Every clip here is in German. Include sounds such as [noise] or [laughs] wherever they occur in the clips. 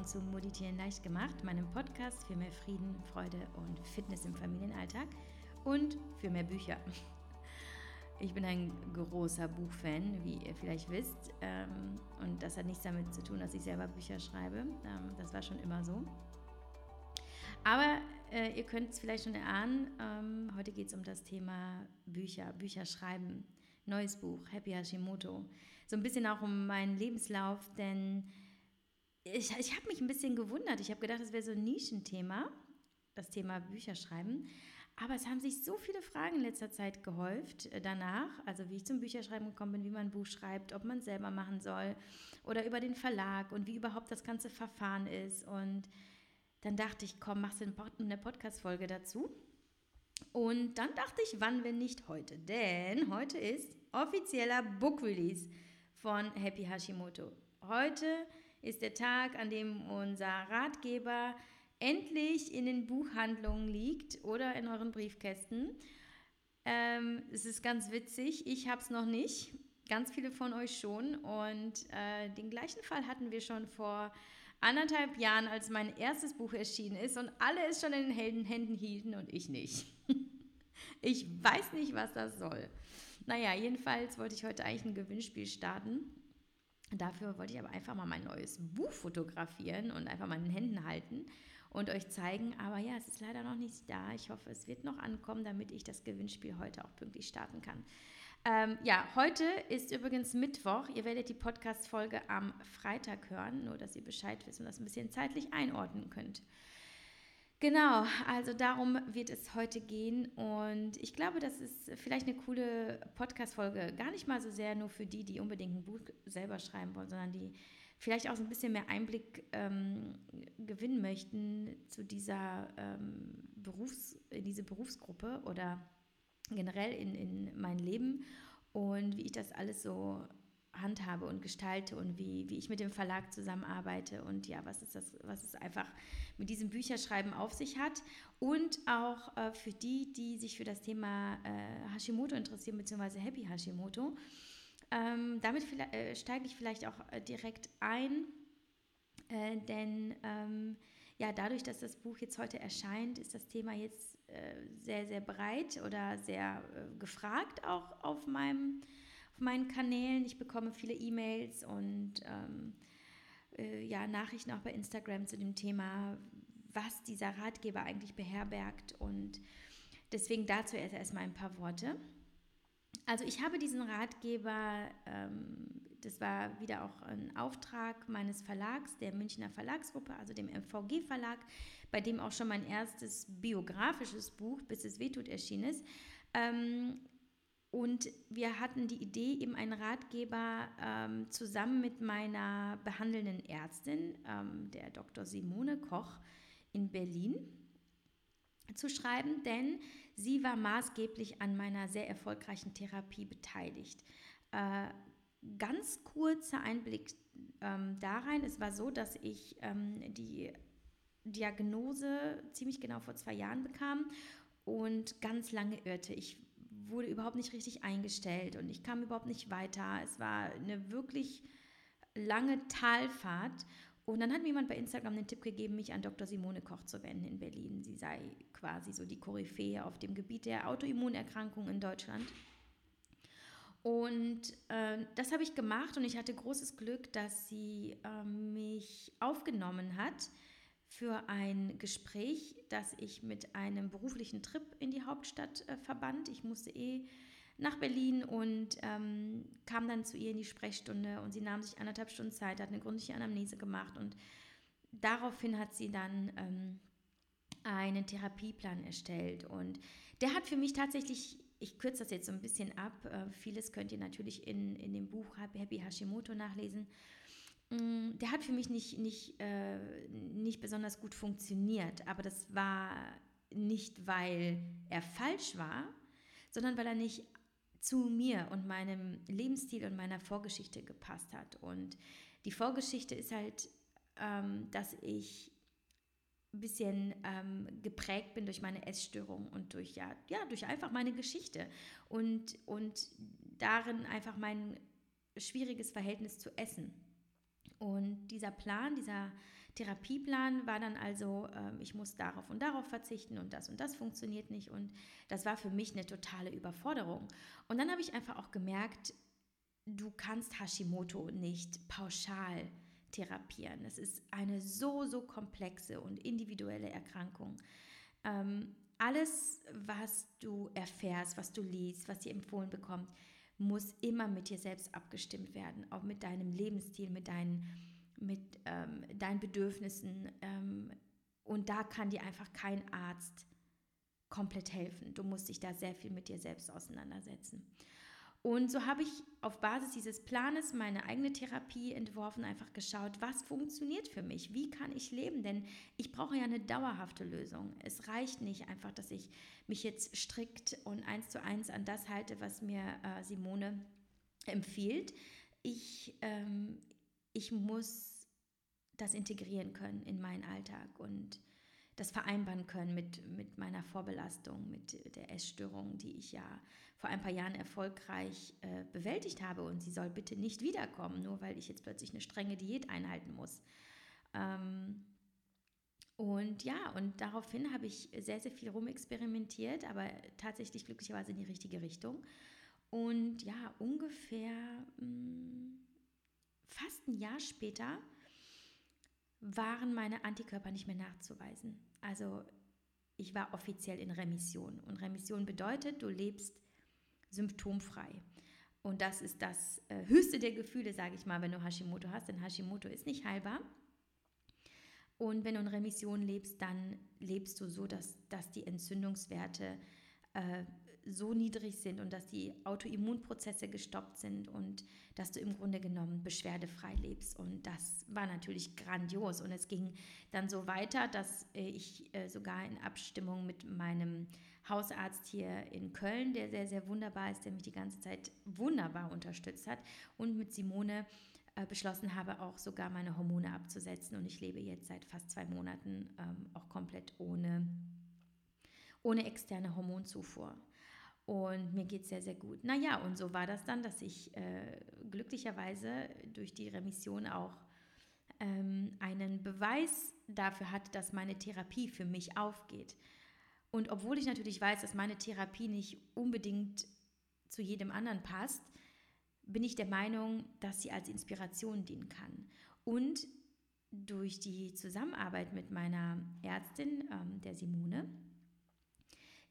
willkommen zu Moditieren leicht gemacht, meinem Podcast für mehr Frieden, Freude und Fitness im Familienalltag und für mehr Bücher. [laughs] Ich bin ein großer Buchfan, wie ihr vielleicht wisst. Ähm, und das hat nichts damit zu tun, dass ich selber Bücher schreibe. Ähm, das war schon immer so. Aber äh, ihr könnt es vielleicht schon erahnen, ähm, heute geht es um das Thema Bücher, Bücher schreiben. Neues Buch, Happy Hashimoto. So ein bisschen auch um meinen Lebenslauf, denn ich, ich habe mich ein bisschen gewundert. Ich habe gedacht, das wäre so ein Nischenthema, das Thema Bücherschreiben. Aber es haben sich so viele Fragen in letzter Zeit gehäuft äh, danach, also wie ich zum Bücherschreiben gekommen bin, wie man ein Buch schreibt, ob man es selber machen soll oder über den Verlag und wie überhaupt das ganze Verfahren ist. Und dann dachte ich, komm, machst du eine Podcast-Folge dazu. Und dann dachte ich, wann, wenn nicht heute? Denn heute ist offizieller Book Release von Happy Hashimoto. Heute ist der Tag, an dem unser Ratgeber endlich in den Buchhandlungen liegt oder in euren Briefkästen. Ähm, es ist ganz witzig, ich habe es noch nicht, ganz viele von euch schon. Und äh, den gleichen Fall hatten wir schon vor anderthalb Jahren, als mein erstes Buch erschienen ist und alle es schon in den Händen hielten und ich nicht. [laughs] ich weiß nicht, was das soll. Naja, jedenfalls wollte ich heute eigentlich ein Gewinnspiel starten. Dafür wollte ich aber einfach mal mein neues Buch fotografieren und einfach mal in den Händen halten und euch zeigen. Aber ja, es ist leider noch nicht da. Ich hoffe, es wird noch ankommen, damit ich das Gewinnspiel heute auch pünktlich starten kann. Ähm, ja, heute ist übrigens Mittwoch. Ihr werdet die Podcast-Folge am Freitag hören, nur dass ihr Bescheid wisst und das ein bisschen zeitlich einordnen könnt. Genau, also darum wird es heute gehen und ich glaube, das ist vielleicht eine coole Podcast-Folge, gar nicht mal so sehr nur für die, die unbedingt ein Buch selber schreiben wollen, sondern die vielleicht auch so ein bisschen mehr Einblick ähm, gewinnen möchten zu dieser ähm, Berufs-, in diese Berufsgruppe oder generell in, in mein Leben. Und wie ich das alles so handhabe und gestalte und wie, wie ich mit dem Verlag zusammenarbeite und ja, was ist das, was es einfach mit diesem Bücherschreiben auf sich hat. Und auch äh, für die, die sich für das Thema äh, Hashimoto interessieren, beziehungsweise Happy Hashimoto. Ähm, damit äh, steige ich vielleicht auch äh, direkt ein, äh, denn ähm, ja, dadurch, dass das Buch jetzt heute erscheint, ist das Thema jetzt äh, sehr, sehr breit oder sehr gefragt auch auf meinem auf meinen Kanälen. Ich bekomme viele E-Mails und ähm, äh, ja, Nachrichten auch bei Instagram zu dem Thema, was dieser Ratgeber eigentlich beherbergt. Und deswegen dazu erst erstmal ein paar Worte. Also ich habe diesen Ratgeber, ähm, das war wieder auch ein Auftrag meines Verlags, der Münchner Verlagsgruppe, also dem MVG Verlag, bei dem auch schon mein erstes biografisches Buch, Bis es wehtut, erschienen ist. Ähm, und wir hatten die Idee, eben einen Ratgeber ähm, zusammen mit meiner behandelnden Ärztin, ähm, der Dr. Simone Koch in Berlin, zu schreiben, denn sie war maßgeblich an meiner sehr erfolgreichen Therapie beteiligt. Äh, ganz kurzer Einblick ähm, da rein. Es war so, dass ich ähm, die Diagnose ziemlich genau vor zwei Jahren bekam und ganz lange irrte. Ich wurde überhaupt nicht richtig eingestellt und ich kam überhaupt nicht weiter. Es war eine wirklich lange Talfahrt. Und dann hat mir jemand bei Instagram den Tipp gegeben, mich an Dr. Simone Koch zu wenden in Berlin. Sie sei quasi so die Koryphäe auf dem Gebiet der Autoimmunerkrankungen in Deutschland. Und äh, das habe ich gemacht und ich hatte großes Glück, dass sie äh, mich aufgenommen hat für ein Gespräch, das ich mit einem beruflichen Trip in die Hauptstadt äh, verband. Ich musste eh nach Berlin und ähm, kam dann zu ihr in die Sprechstunde und sie nahm sich anderthalb Stunden Zeit, hat eine gründliche Anamnese gemacht und daraufhin hat sie dann ähm, einen Therapieplan erstellt und der hat für mich tatsächlich, ich kürze das jetzt so ein bisschen ab, äh, vieles könnt ihr natürlich in, in dem Buch Happy Hashimoto nachlesen, der hat für mich nicht, nicht, äh, nicht besonders gut funktioniert. Aber das war nicht, weil er falsch war, sondern weil er nicht zu mir und meinem Lebensstil und meiner Vorgeschichte gepasst hat. Und die Vorgeschichte ist halt, ähm, dass ich ein bisschen ähm, geprägt bin durch meine Essstörung und durch, ja, ja, durch einfach meine Geschichte und, und darin einfach mein schwieriges Verhältnis zu Essen. Und dieser Plan, dieser Therapieplan war dann also, äh, ich muss darauf und darauf verzichten und das und das funktioniert nicht. Und das war für mich eine totale Überforderung. Und dann habe ich einfach auch gemerkt, du kannst Hashimoto nicht pauschal therapieren. Es ist eine so, so komplexe und individuelle Erkrankung. Ähm, alles, was du erfährst, was du liest, was dir empfohlen bekommt, muss immer mit dir selbst abgestimmt werden, auch mit deinem Lebensstil, mit deinen, mit, ähm, deinen Bedürfnissen. Ähm, und da kann dir einfach kein Arzt komplett helfen. Du musst dich da sehr viel mit dir selbst auseinandersetzen. Und so habe ich auf Basis dieses Planes meine eigene Therapie entworfen, einfach geschaut, was funktioniert für mich, wie kann ich leben, denn ich brauche ja eine dauerhafte Lösung. Es reicht nicht einfach, dass ich mich jetzt strikt und eins zu eins an das halte, was mir äh, Simone empfiehlt. Ich, ähm, ich muss das integrieren können in meinen Alltag und das vereinbaren können mit, mit meiner Vorbelastung, mit der Essstörung, die ich ja vor ein paar Jahren erfolgreich äh, bewältigt habe. Und sie soll bitte nicht wiederkommen, nur weil ich jetzt plötzlich eine strenge Diät einhalten muss. Ähm, und ja, und daraufhin habe ich sehr, sehr viel rumexperimentiert, aber tatsächlich glücklicherweise in die richtige Richtung. Und ja, ungefähr mh, hm, fast ein Jahr später waren meine Antikörper nicht mehr nachzuweisen. Also ich war offiziell in Remission. Und Remission bedeutet, du lebst symptomfrei. Und das ist das äh, höchste der Gefühle, sage ich mal, wenn du Hashimoto hast, denn Hashimoto ist nicht heilbar. Und wenn du in Remission lebst, dann lebst du so, dass, dass die Entzündungswerte äh, so niedrig sind und dass die Autoimmunprozesse gestoppt sind und dass du im Grunde genommen beschwerdefrei lebst. Und das war natürlich grandios. Und es ging dann so weiter, dass äh, ich äh, sogar in Abstimmung mit meinem Hausarzt hier in Köln, der sehr, sehr wunderbar ist, der mich die ganze Zeit wunderbar unterstützt hat, und mit Simone äh, beschlossen habe, auch sogar meine Hormone abzusetzen. Und ich lebe jetzt seit fast zwei Monaten ähm, auch komplett ohne, ohne externe Hormonzufuhr. Und mir geht es sehr, sehr gut. Naja, und so war das dann, dass ich äh, glücklicherweise durch die Remission auch ähm, einen Beweis dafür hatte, dass meine Therapie für mich aufgeht. Und obwohl ich natürlich weiß, dass meine Therapie nicht unbedingt zu jedem anderen passt, bin ich der Meinung, dass sie als Inspiration dienen kann. Und durch die Zusammenarbeit mit meiner Ärztin, ähm, der Simone,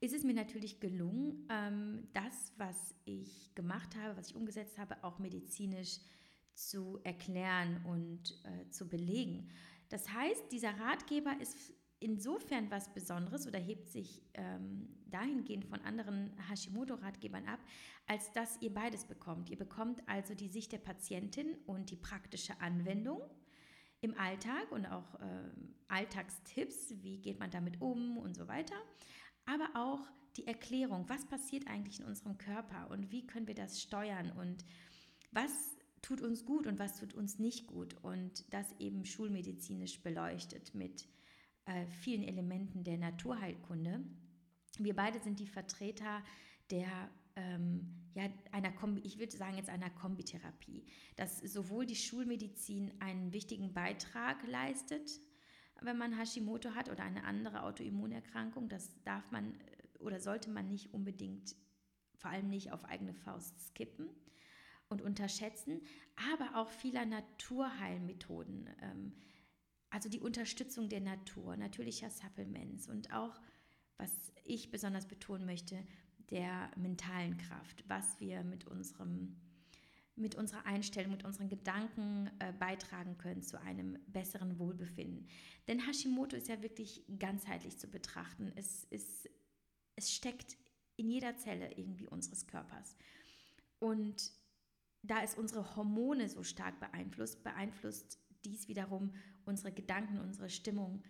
ist es mir natürlich gelungen, ähm, das, was ich gemacht habe, was ich umgesetzt habe, auch medizinisch zu erklären und äh, zu belegen. Das heißt, dieser Ratgeber ist insofern was Besonderes oder hebt sich ähm, dahingehend von anderen Hashimoto-Ratgebern ab, als dass ihr beides bekommt. Ihr bekommt also die Sicht der Patientin und die praktische Anwendung im Alltag und auch äh, Alltagstipps, wie geht man damit um und so weiter aber auch die Erklärung, was passiert eigentlich in unserem Körper und wie können wir das steuern und was tut uns gut und was tut uns nicht gut und das eben schulmedizinisch beleuchtet mit äh, vielen Elementen der Naturheilkunde. Wir beide sind die Vertreter der ähm, ja, einer Kombi, ich würde sagen jetzt einer Kombitherapie, dass sowohl die Schulmedizin einen wichtigen Beitrag leistet wenn man Hashimoto hat oder eine andere Autoimmunerkrankung. Das darf man äh, oder sollte man nicht unbedingt, vor allem nicht auf eigene Faust skippen und unterschätzen, aber auch vieler Naturheilmethoden. Ähm, also die Unterstützung der Natur, natürlicher Supplements und auch, was ich besonders betonen möchte, der mentalen Kraft, was wir mit unserem mit unserer Einstellung, mit unseren Gedanken äh, beitragen können zu einem besseren Wohlbefinden. Denn Hashimoto ist ja wirklich ganzheitlich zu betrachten. Es, ist, es steckt in jeder Zelle irgendwie unseres Körpers. Und da es unsere Hormone so stark beeinflusst, beeinflusst dies wiederum unsere Gedanken, unsere Stimmung.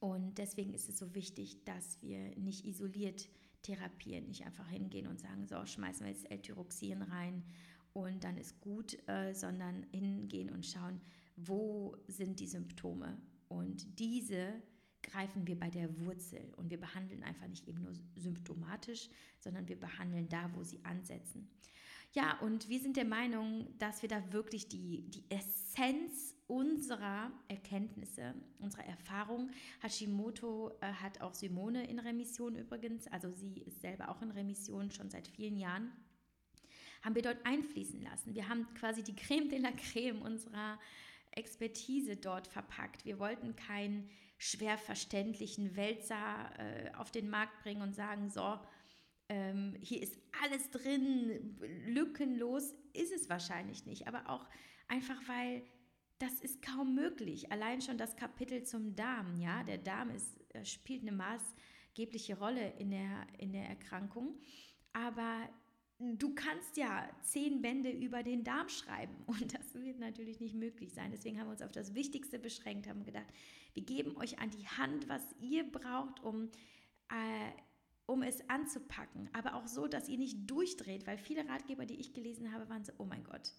Und deswegen ist es so wichtig, dass wir nicht isoliert therapieren, nicht einfach hingehen und sagen, so, schmeißen wir jetzt L-Tyroxin rein und dann ist gut, äh, sondern hingehen und schauen, wo sind die Symptome. Und diese greifen wir bei der Wurzel und wir behandeln einfach nicht eben nur symptomatisch, sondern wir behandeln da, wo sie ansetzen. Ja, und wir sind der Meinung, dass wir da wirklich die, die Essenz unserer Erkenntnisse, unserer Erfahrung, Hashimoto äh, hat auch Simone in Remission übrigens, also sie ist selber auch in Remission schon seit vielen Jahren, haben wir dort einfließen lassen. Wir haben quasi die Creme de la Creme unserer Expertise dort verpackt. Wir wollten keinen schwer verständlichen Wälzer äh, auf den Markt bringen und sagen, so, ähm, hier ist alles drin, lückenlos ist es wahrscheinlich nicht, aber auch einfach, weil das ist kaum möglich. Allein schon das Kapitel zum Darm, ja, der Darm ist, äh, spielt eine maßgebliche Rolle in der, in der Erkrankung, aber du kannst ja zehn Bände über den Darm schreiben [laughs] und das wird natürlich nicht möglich sein. Deswegen haben wir uns auf das Wichtigste beschränkt, haben gedacht, wir geben euch an die Hand, was ihr braucht, um äh, um es anzupacken, aber auch so, dass ihr nicht durchdreht, weil viele Ratgeber, die ich gelesen habe, waren so, oh mein Gott,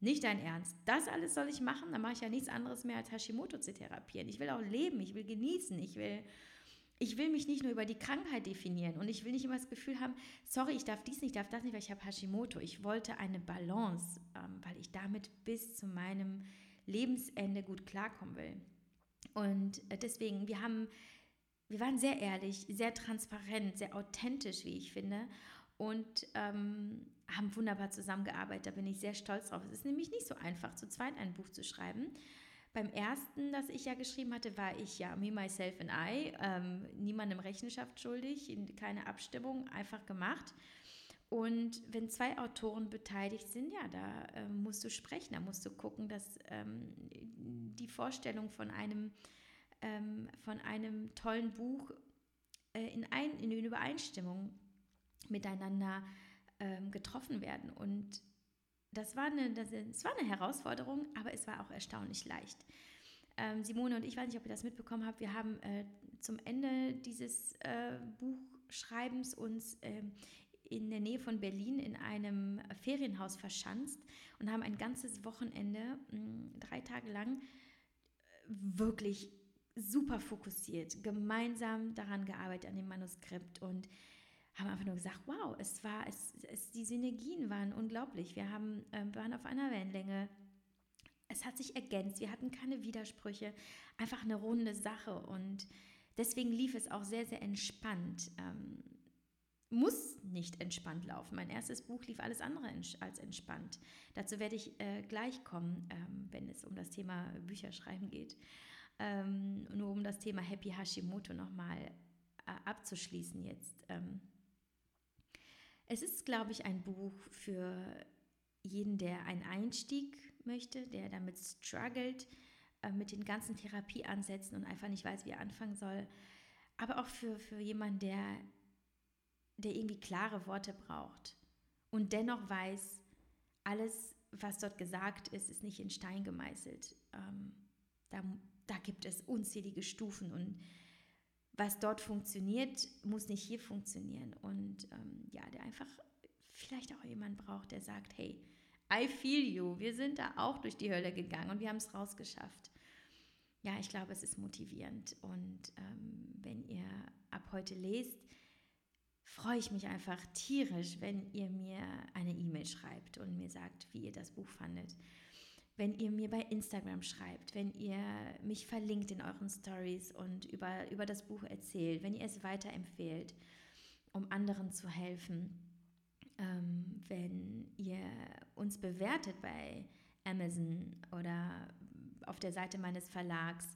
nicht dein Ernst. Das alles soll ich machen? Dann mache ich ja nichts anderes mehr als Hashimoto zu therapieren. Ich will auch leben, ich will genießen, ich will, ich will mich nicht nur über die Krankheit definieren und ich will nicht immer das Gefühl haben, sorry, ich darf dies nicht, ich darf das nicht, weil ich habe Hashimoto. Ich wollte eine Balance, ähm, weil ich damit bis zu meinem Lebensende gut klarkommen will. Und äh, deswegen, wir haben wir waren sehr ehrlich, sehr transparent, sehr authentisch, wie ich finde. Und ähm, haben wunderbar zusammengearbeitet. Da bin ich sehr stolz drauf. Es ist nämlich nicht so einfach, zu zweit ein Buch zu schreiben. Beim ersten, das ich ja geschrieben hatte, war ich ja Me, Myself and I, ähm, niemandem Rechenschaft schuldig, keine Abstimmung, einfach gemacht. Und wenn zwei Autoren beteiligt sind, ja, da äh, musst du sprechen, da musst du gucken, dass ähm, die Vorstellung von einem ähm, von einem tollen Buch äh, in, ein, in Übereinstimmung miteinander ähm, getroffen werden. Und das war, eine, das, das, war eine Herausforderung, aber es war auch erstaunlich leicht. Ähm, Simone und ich weiß nicht, ob ihr das mitbekommen habt, wir haben äh, zum Ende dieses äh, Buchschreibens uns äh, in der Nähe von Berlin in einem Ferienhaus verschanzt und haben ein ganzes Wochenende, mh, drei Tage lang, wirklich super fokussiert, gemeinsam daran gearbeitet, an dem Manuskript und haben einfach nur gesagt, wow, es war, es, es die Synergien waren unglaublich. Wir haben, äh, waren auf einer Wellenlänge. Es hat sich ergänzt, wir hatten keine Widersprüche, einfach eine runde Sache und deswegen lief es auch sehr, sehr entspannt. Ähm, muss nicht entspannt laufen. Mein erstes Buch lief alles andere als entspannt. Dazu werde ich äh, gleich kommen, ähm, wenn es um das Thema Bücherschreiben geht. Ähm, nur um das Thema Happy Hashimoto nochmal äh, abzuschließen jetzt. Ähm, es ist, glaube ich, ein Buch für jeden, der einen Einstieg möchte, der damit struggelt, äh, mit den ganzen Therapieansätzen und einfach nicht weiß, wie er anfangen soll. Aber auch für, für jemanden, der, der irgendwie klare Worte braucht und dennoch weiß, alles, was dort gesagt ist, ist nicht in Stein gemeißelt. Ähm, da da gibt es unzählige Stufen und was dort funktioniert, muss nicht hier funktionieren. Und ähm, ja, der einfach vielleicht auch jemand braucht, der sagt, hey, I feel you, wir sind da auch durch die Hölle gegangen und wir haben es rausgeschafft. Ja, ich glaube, es ist motivierend. Und ähm, wenn ihr ab heute lest, freue ich mich einfach tierisch, wenn ihr mir eine E-Mail schreibt und mir sagt, wie ihr das Buch fandet wenn ihr mir bei Instagram schreibt, wenn ihr mich verlinkt in euren Stories und über, über das Buch erzählt, wenn ihr es weiterempfehlt, um anderen zu helfen, ähm, wenn ihr uns bewertet bei Amazon oder auf der Seite meines Verlags,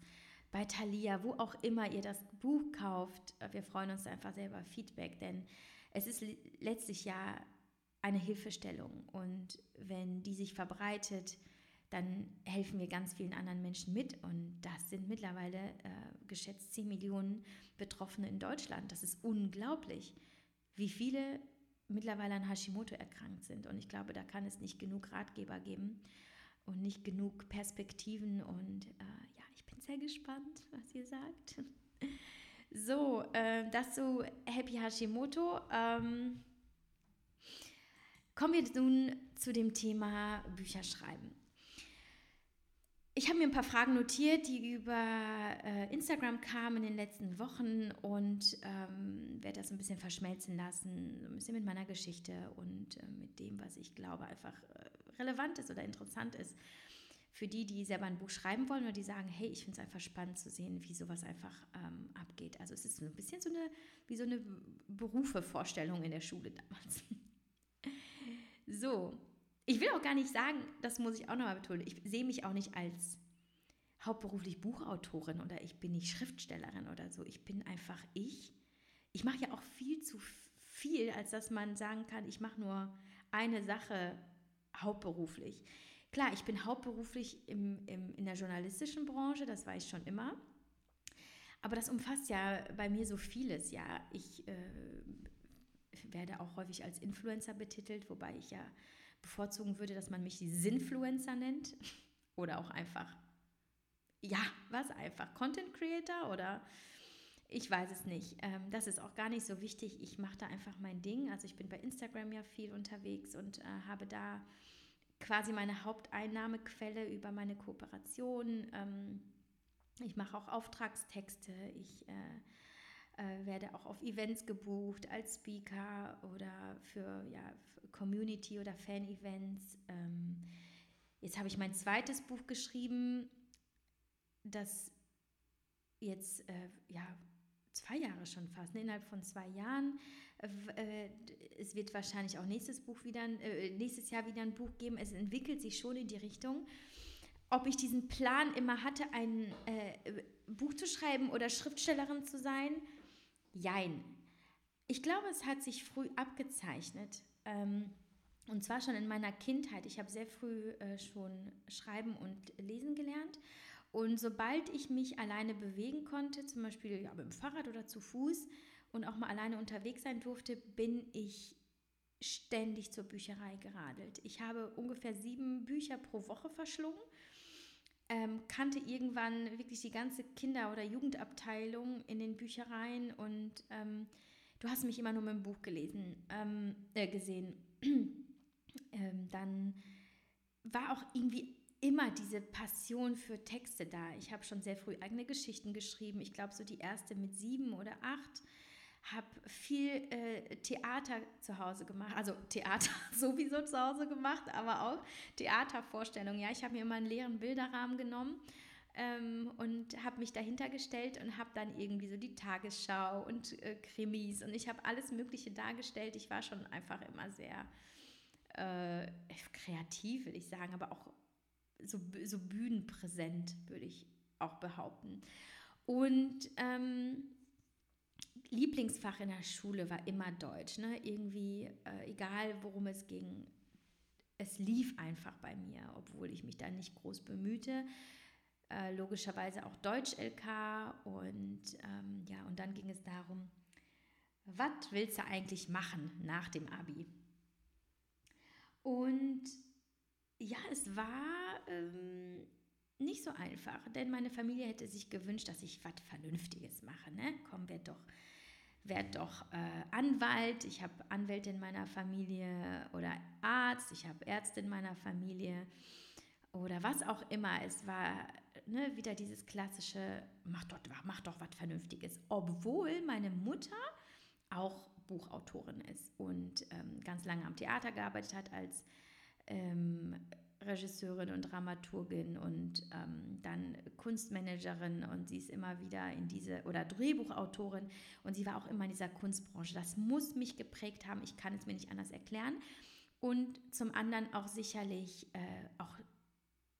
bei Thalia, wo auch immer ihr das Buch kauft. Wir freuen uns einfach sehr über Feedback, denn es ist letztlich ja eine Hilfestellung und wenn die sich verbreitet, dann helfen wir ganz vielen anderen Menschen mit. Und das sind mittlerweile äh, geschätzt 10 Millionen Betroffene in Deutschland. Das ist unglaublich, wie viele mittlerweile an Hashimoto erkrankt sind. Und ich glaube, da kann es nicht genug Ratgeber geben und nicht genug Perspektiven. Und äh, ja, ich bin sehr gespannt, was ihr sagt. [laughs] So, äh, das zu Happy Hashimoto. Ähm, kommen wir nun zu dem Thema Bücher schreiben. Ich habe mir ein paar Fragen notiert, die über äh, Instagram kamen in den letzten Wochen und ähm, werde das ein bisschen verschmelzen lassen, ein bisschen mit meiner Geschichte und äh, mit dem, was ich glaube, einfach äh, relevant ist oder interessant ist für die, die selber ein Buch schreiben wollen oder die sagen, hey, ich finde es einfach spannend zu sehen, wie sowas einfach ähm, abgeht. Also es ist so ein bisschen so eine, wie so eine Berufevorstellung in der Schule damals. [laughs] so, ich will auch gar nicht sagen, das muss ich auch nochmal betonen, ich sehe mich auch nicht als hauptberuflich Buchautorin oder ich bin nicht Schriftstellerin oder so. Ich bin einfach ich. Ich mache ja auch viel zu viel, als dass man sagen kann, ich mache nur eine Sache hauptberuflich. Klar, ich bin hauptberuflich im, im, in der journalistischen Branche, das weiß ich schon immer. Aber das umfasst ja bei mir so vieles. Ja, ich äh, werde auch häufig als Influencer betitelt, wobei ich ja bevorzugen würde, dass man mich die Sinfluencer nennt oder auch einfach, ja, was einfach, Content Creator oder ich weiß es nicht. Ähm, das ist auch gar nicht so wichtig. Ich mache da einfach mein Ding. Also ich bin bei Instagram ja viel unterwegs und äh, habe da quasi meine Haupteinnahmequelle über meine Kooperation. Ähm, ich mache auch Auftragstexte. Ich äh, äh, werde auch auf Events gebucht als Speaker oder für, ja, Community- oder Fan-Events. Ähm, jetzt habe ich mein zweites Buch geschrieben, das jetzt äh, ja zwei Jahre schon fast, ne, innerhalb von zwei Jahren. Äh, es wird wahrscheinlich auch nächstes, Buch wieder, äh, nächstes Jahr wieder ein Buch geben. Es entwickelt sich schon in die Richtung. Ob ich diesen Plan immer hatte, ein äh, Buch zu schreiben oder Schriftstellerin zu sein, Jein. Ich glaube, es hat sich früh abgezeichnet. Ähm, und zwar schon in meiner Kindheit. Ich habe sehr früh äh, schon schreiben und lesen gelernt. Und sobald ich mich alleine bewegen konnte, zum Beispiel ja, mit dem Fahrrad oder zu Fuß und auch mal alleine unterwegs sein durfte, bin ich ständig zur Bücherei geradelt. Ich habe ungefähr sieben Bücher pro Woche verschlungen ähm, kannte irgendwann wirklich die ganze Kinder- oder Jugendabteilung in den Büchereien und ähm, du hast mich immer nur mit dem Buch gelesen, ähm, äh, gesehen. [clears throat] Ähm, dann war auch irgendwie immer diese Passion für Texte da. Ich habe schon sehr früh eigene Geschichten geschrieben. Ich glaube, so die erste mit sieben oder acht habe viel äh, Theater zu Hause gemacht, also Theater [laughs] sowieso zu Hause gemacht, aber auch Theatervorstellungen. Ja, ich habe mir immer einen leeren Bilderrahmen genommen ähm, und habe mich dahinter gestellt und habe dann irgendwie so die Tagesschau und äh, Krimis und ich habe alles Mögliche dargestellt. Ich war schon einfach immer sehr äh, kreativ, will ich sagen, aber auch so, so bühnenpräsent, würde ich auch behaupten. Und ähm, Lieblingsfach in der Schule war immer Deutsch. Ne? Irgendwie, äh, egal worum es ging, es lief einfach bei mir, obwohl ich mich da nicht groß bemühte. Äh, logischerweise auch Deutsch-LK und ähm, ja, und dann ging es darum, was willst du eigentlich machen nach dem Abi? Und ja, es war ähm, nicht so einfach, denn meine Familie hätte sich gewünscht, dass ich was Vernünftiges mache. Ne? Komm, werd doch werde doch äh, Anwalt, ich habe Anwälte in meiner Familie oder Arzt, ich habe Ärzte in meiner Familie oder was auch immer. Es war ne, wieder dieses klassische, mach doch, mach doch was Vernünftiges, obwohl meine Mutter auch Buchautorin ist und ähm, ganz lange am Theater gearbeitet hat als ähm, Regisseurin und Dramaturgin und ähm, dann Kunstmanagerin und sie ist immer wieder in diese, oder Drehbuchautorin und sie war auch immer in dieser Kunstbranche. Das muss mich geprägt haben, ich kann es mir nicht anders erklären. Und zum anderen auch sicherlich äh, auch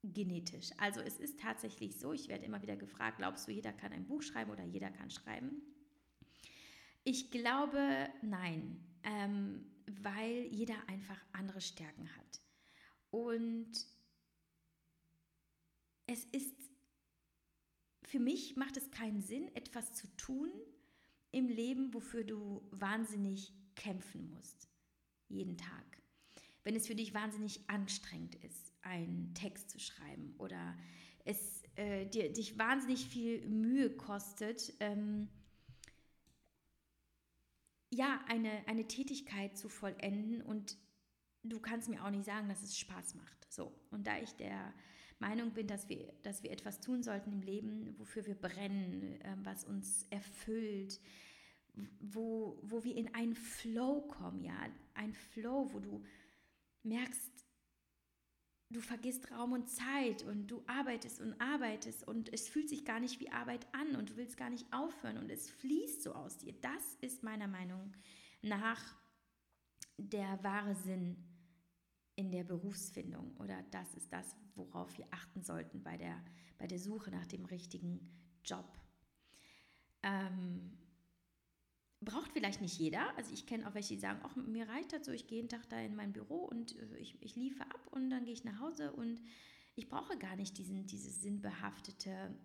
genetisch. Also es ist tatsächlich so, ich werde immer wieder gefragt, glaubst du, jeder kann ein Buch schreiben oder jeder kann schreiben? Ich glaube, nein, ähm, weil jeder einfach andere Stärken hat. Und es ist, für mich macht es keinen Sinn, etwas zu tun im Leben, wofür du wahnsinnig kämpfen musst. Jeden Tag. Wenn es für dich wahnsinnig anstrengend ist, einen Text zu schreiben oder es äh, dir, dich wahnsinnig viel Mühe kostet, ähm, ja, eine, eine Tätigkeit zu vollenden und du kannst mir auch nicht sagen, dass es Spaß macht. So, und da ich der Meinung bin, dass wir, dass wir etwas tun sollten im Leben, wofür wir brennen, äh, was uns erfüllt, wo, wo wir in einen Flow kommen, ja, ein Flow, wo du merkst, du vergisst Raum und Zeit und du arbeitest und arbeitest und es fühlt sich gar nicht wie Arbeit an und du willst gar nicht aufhören und es fließt so aus dir. Das ist meiner Meinung nach der wahre Sinn in der Berufsfindung oder das ist das, worauf wir achten sollten bei der, bei der Suche nach dem richtigen Job. Ähm, braucht vielleicht nicht jeder. Also ich kenne auch welche, die sagen, ach, mir reicht das so, ich gehe jeden Tag da in mein Büro und äh, ich, ich liefere ab und dann gehe ich nach Hause und ich brauche gar nicht diesen, diese sinnbehaftete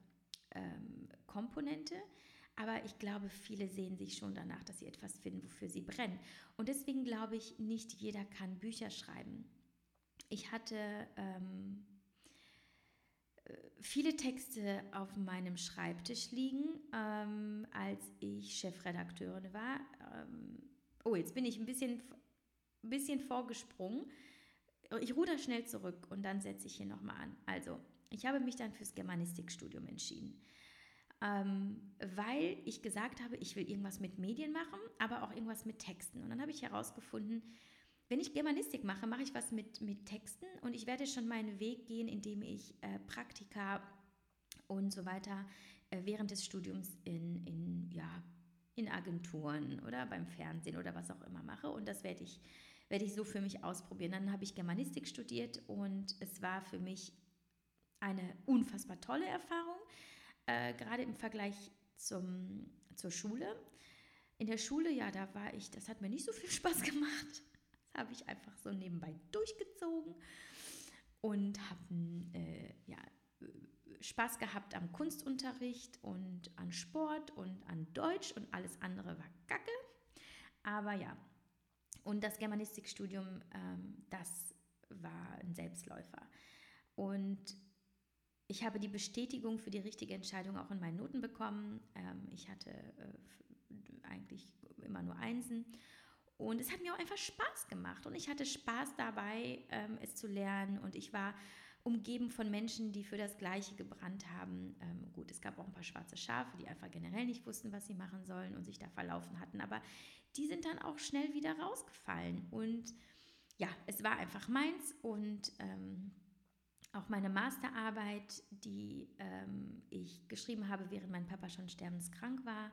ähm, Komponente. Aber ich glaube, viele sehen sich schon danach, dass sie etwas finden, wofür sie brennen. Und deswegen glaube ich, nicht jeder kann Bücher schreiben. Ich hatte ähm, viele Texte auf meinem Schreibtisch liegen, ähm, als ich Chefredakteurin war. Ähm, oh, jetzt bin ich ein bisschen, bisschen vorgesprungen. Ich ruder schnell zurück und dann setze ich hier nochmal an. Also, ich habe mich dann fürs Germanistikstudium entschieden, ähm, weil ich gesagt habe, ich will irgendwas mit Medien machen, aber auch irgendwas mit Texten. Und dann habe ich herausgefunden, wenn ich Germanistik mache, mache ich was mit, mit Texten und ich werde schon meinen Weg gehen, indem ich äh, Praktika und so weiter äh, während des Studiums in, in, ja, in Agenturen oder beim Fernsehen oder was auch immer mache. Und das werde ich, werde ich so für mich ausprobieren. Dann habe ich Germanistik studiert und es war für mich eine unfassbar tolle Erfahrung, äh, gerade im Vergleich zum, zur Schule. In der Schule, ja, da war ich, das hat mir nicht so viel [laughs] Spaß gemacht habe ich einfach so nebenbei durchgezogen und habe äh, ja, Spaß gehabt am Kunstunterricht und an Sport und an Deutsch und alles andere war Kacke. Aber ja, und das Germanistikstudium, ähm, das war ein Selbstläufer. Und ich habe die Bestätigung für die richtige Entscheidung auch in meinen Noten bekommen. Ähm, ich hatte äh, eigentlich immer nur Einsen und es hat mir auch einfach Spaß gemacht. Und ich hatte Spaß dabei, ähm, es zu lernen. Und ich war umgeben von Menschen, die für das Gleiche gebrannt haben. Ähm, gut, es gab auch ein paar schwarze Schafe, die einfach generell nicht wussten, was sie machen sollen und sich da verlaufen hatten. Aber die sind dann auch schnell wieder rausgefallen. Und ja, es war einfach meins. Und ähm, auch meine Masterarbeit, die ähm, ich geschrieben habe, während mein Papa schon sterbenskrank war,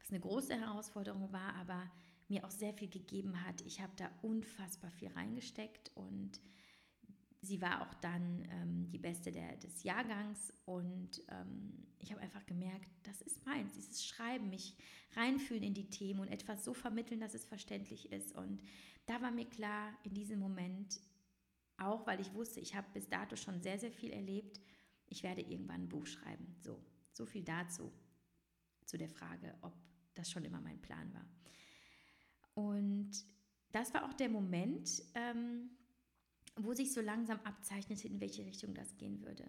was eine große Herausforderung war, aber mir auch sehr viel gegeben hat. Ich habe da unfassbar viel reingesteckt und sie war auch dann ähm, die Beste der, des Jahrgangs und ähm, ich habe einfach gemerkt, das ist meins, dieses Schreiben, mich reinfühlen in die Themen und etwas so vermitteln, dass es verständlich ist. Und da war mir klar, in diesem Moment, auch weil ich wusste, ich habe bis dato schon sehr, sehr viel erlebt, ich werde irgendwann ein Buch schreiben. So, so viel dazu, zu der Frage, ob das schon immer mein Plan war. Und das war auch der Moment, ähm, wo sich so langsam abzeichnete, in welche Richtung das gehen würde.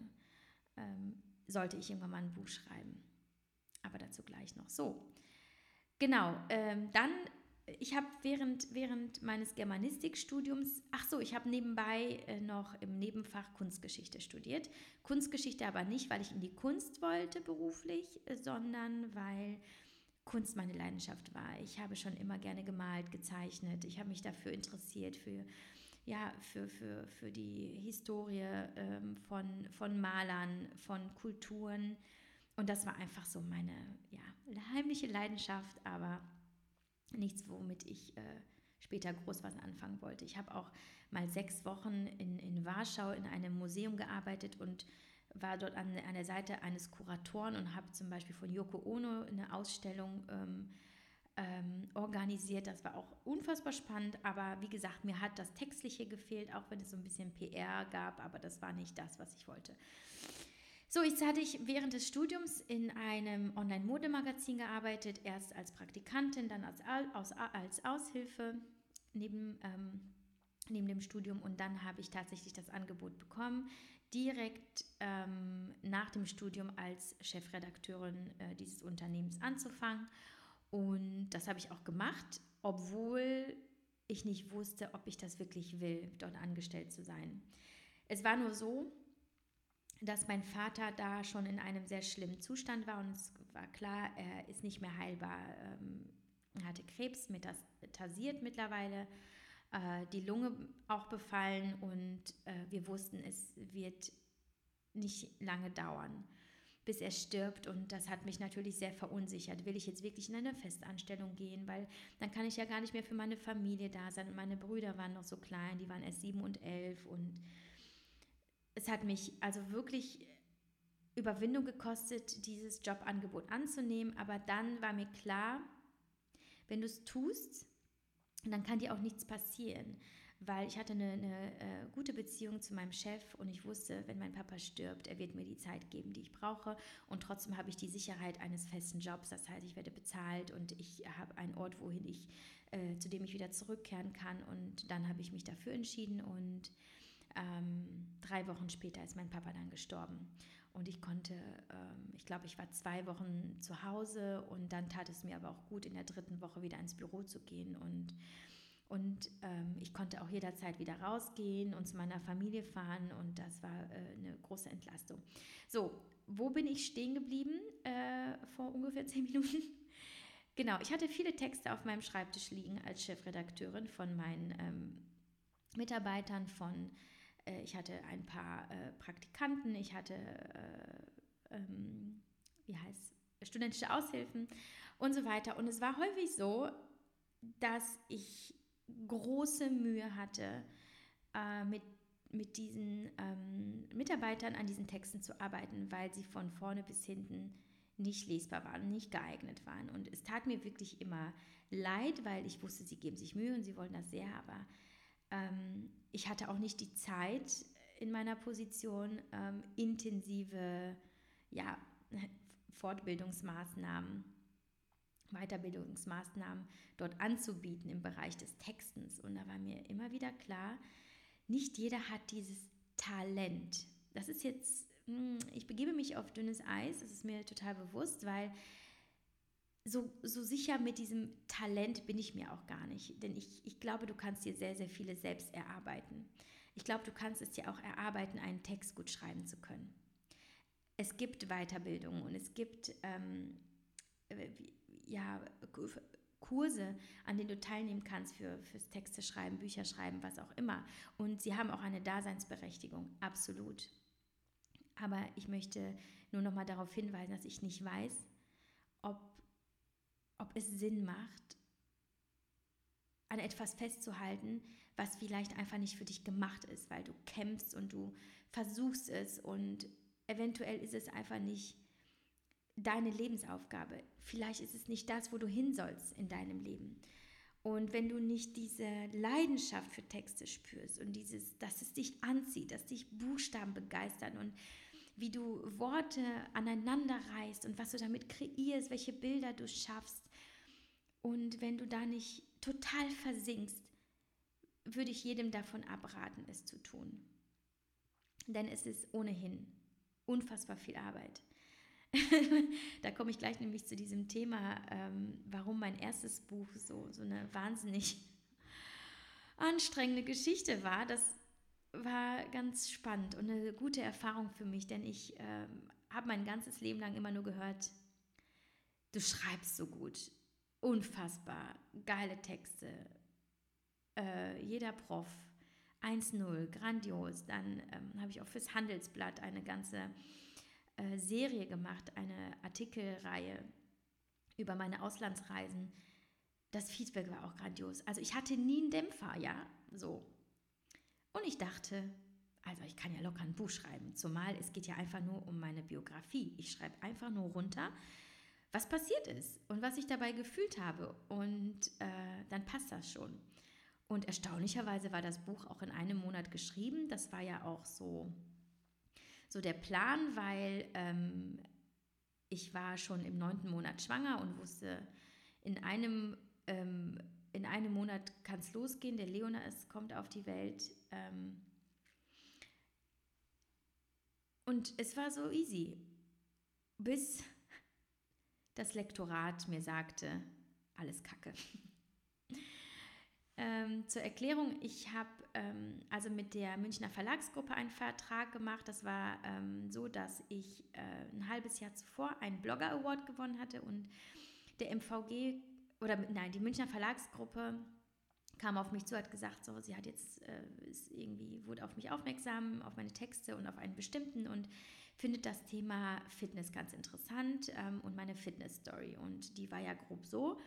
Ähm, sollte ich irgendwann mal ein Buch schreiben. Aber dazu gleich noch. So, genau. Ähm, dann, ich habe während, während meines Germanistikstudiums, ach so, ich habe nebenbei äh, noch im Nebenfach Kunstgeschichte studiert. Kunstgeschichte aber nicht, weil ich in die Kunst wollte beruflich, äh, sondern weil Kunst meine Leidenschaft war. Ich habe schon immer gerne gemalt, gezeichnet. Ich habe mich dafür interessiert, für, ja, für, für, für die Historie ähm, von, von Malern, von Kulturen. Und das war einfach so meine ja, heimliche Leidenschaft, aber nichts, womit ich äh, später groß was anfangen wollte. Ich habe auch mal sechs Wochen in, in Warschau in einem Museum gearbeitet und war dort an, an der Seite eines Kuratoren und habe zum Beispiel von Yoko Ono eine Ausstellung ähm, ähm, organisiert. Das war auch unfassbar spannend, aber wie gesagt, mir hat das Textliche gefehlt, auch wenn es so ein bisschen PR gab, aber das war nicht das, was ich wollte. So, jetzt hatte ich während des Studiums in einem Online-Modemagazin gearbeitet, erst als Praktikantin, dann als, als, als Aushilfe neben, ähm, neben dem Studium und dann habe ich tatsächlich das Angebot bekommen, direkt ähm, nach dem Studium als Chefredakteurin äh, dieses Unternehmens anzufangen. Und das habe ich auch gemacht, obwohl ich nicht wusste, ob ich das wirklich will, dort angestellt zu sein. Es war nur so, dass mein Vater da schon in einem sehr schlimmen Zustand war und es war klar, er ist nicht mehr heilbar. Ähm, er hatte Krebs metastasiert mittlerweile, äh, die Lunge auch befallen und äh, wir wussten, es wird nicht lange dauern, bis er stirbt. Und das hat mich natürlich sehr verunsichert. Will ich jetzt wirklich in eine Festanstellung gehen, weil dann kann ich ja gar nicht mehr für meine Familie da sein. Und meine Brüder waren noch so klein, die waren erst sieben und elf. Und es hat mich also wirklich Überwindung gekostet, dieses Jobangebot anzunehmen, aber dann war mir klar, wenn du es tust, dann kann dir auch nichts passieren, weil ich hatte eine, eine äh, gute Beziehung zu meinem Chef und ich wusste, wenn mein Papa stirbt, er wird mir die Zeit geben, die ich brauche. Und trotzdem habe ich die Sicherheit eines festen Jobs, das heißt, ich werde bezahlt und ich habe einen Ort, wohin ich, äh, zu dem ich wieder zurückkehren kann. Und dann habe ich mich dafür entschieden und ähm, drei Wochen später ist mein Papa dann gestorben. Und ich konnte, ähm, ich glaube, ich war zwei Wochen zu Hause und dann tat es mir aber auch gut, in der dritten Woche wieder ins Büro zu gehen. Und, und ähm, ich konnte auch jederzeit wieder rausgehen und zu meiner Familie fahren. Und das war äh, eine große Entlastung. So, wo bin ich stehen geblieben äh, vor ungefähr [laughs] zehn Minuten? Genau, ich hatte viele Texte auf meinem Schreibtisch liegen als Chefredakteurin von meinen ähm, Mitarbeitern, von äh, ich hatte ein paar äh, Praktikanten, ich hatte, äh, ähm, wie heißt, studentische Aushilfen und so weiter. Und es war häufig so, dass ich große Mühe hatte, äh, mit, mit diesen ähm, Mitarbeitern an diesen Texten zu arbeiten, weil sie von vorne bis hinten nicht lesbar waren, nicht geeignet waren. Und es tat mir wirklich immer leid, weil ich wusste, sie geben sich Mühe und sie wollen das sehr, aber ähm, ich hatte auch nicht die Zeit in meiner Position, ähm, intensive ja, [laughs] Fortbildungsmaßnahmen, Weiterbildungsmaßnahmen dort anzubieten im Bereich des Textens. Und da war mir immer wieder klar, nicht jeder hat dieses Talent. Das ist jetzt, hm, ich begebe mich auf dünnes Eis, das ist mir total bewusst, weil so, so sicher mit diesem Talent bin ich mir auch gar nicht. Denn ich, ich glaube, du kannst dir sehr, sehr viele selbst erarbeiten. Ich glaube, du kannst es dir auch erarbeiten, einen Text gut schreiben zu können. Es gibt Weiterbildung und es gibt ähm, äh, ja, Kurse, an denen du teilnehmen kannst für, fürs Texte schreiben, Bücher schreiben, was auch immer. Und sie haben auch eine Daseinsberechtigung, absolut. Aber ich möchte nur noch mal darauf hinweisen, dass ich nicht weiß, ob es Sinn macht, an etwas festzuhalten, was vielleicht einfach nicht für dich gemacht ist, weil du kämpfst und du versuchst es und eventuell ist es einfach nicht deine Lebensaufgabe. Vielleicht ist es nicht das, wo du hin sollst in deinem Leben. Und wenn du nicht diese Leidenschaft für Texte spürst und dieses, dass es dich anzieht, dass dich Buchstaben begeistern und wie du Worte aneinander reißt und was du damit kreierst, welche Bilder du schaffst, und wenn du da nicht total versinkst, würde ich jedem davon abraten, es zu tun. Denn es ist ohnehin unfassbar viel Arbeit. [laughs] da komme ich gleich nämlich zu diesem Thema, ähm, warum mein erstes Buch so, so eine wahnsinnig [laughs] anstrengende Geschichte war. Das war ganz spannend und eine gute Erfahrung für mich, denn ich ähm, habe mein ganzes Leben lang immer nur gehört, du schreibst so gut, unfassbar geile Texte. Äh, jeder Prof 1-0, grandios. Dann ähm, habe ich auch fürs Handelsblatt eine ganze äh, Serie gemacht, eine Artikelreihe über meine Auslandsreisen. Das Feedback war auch grandios. Also ich hatte nie einen Dämpfer, ja, so. Und ich dachte, also ich kann ja locker ein Buch schreiben, zumal es geht ja einfach nur um meine Biografie. Ich schreibe einfach nur runter, was passiert ist und was ich dabei gefühlt habe. Und äh, dann passt das schon. Und erstaunlicherweise war das Buch auch in einem Monat geschrieben. Das war ja auch so, so der Plan, weil ähm, ich war schon im neunten Monat schwanger und wusste, in einem, ähm, in einem Monat kann es losgehen. Der Leonas kommt auf die Welt. Ähm, und es war so easy. Bis das Lektorat mir sagte, alles Kacke. [laughs] Ähm, zur Erklärung, ich habe ähm, also mit der Münchner Verlagsgruppe einen Vertrag gemacht. Das war ähm, so, dass ich äh, ein halbes Jahr zuvor einen Blogger Award gewonnen hatte und der MVG oder nein, die Münchner Verlagsgruppe kam auf mich zu, hat gesagt, so, sie hat jetzt äh, irgendwie wurde auf mich aufmerksam, auf meine Texte und auf einen bestimmten und findet das Thema Fitness ganz interessant ähm, und meine Fitness-Story. Und die war ja grob so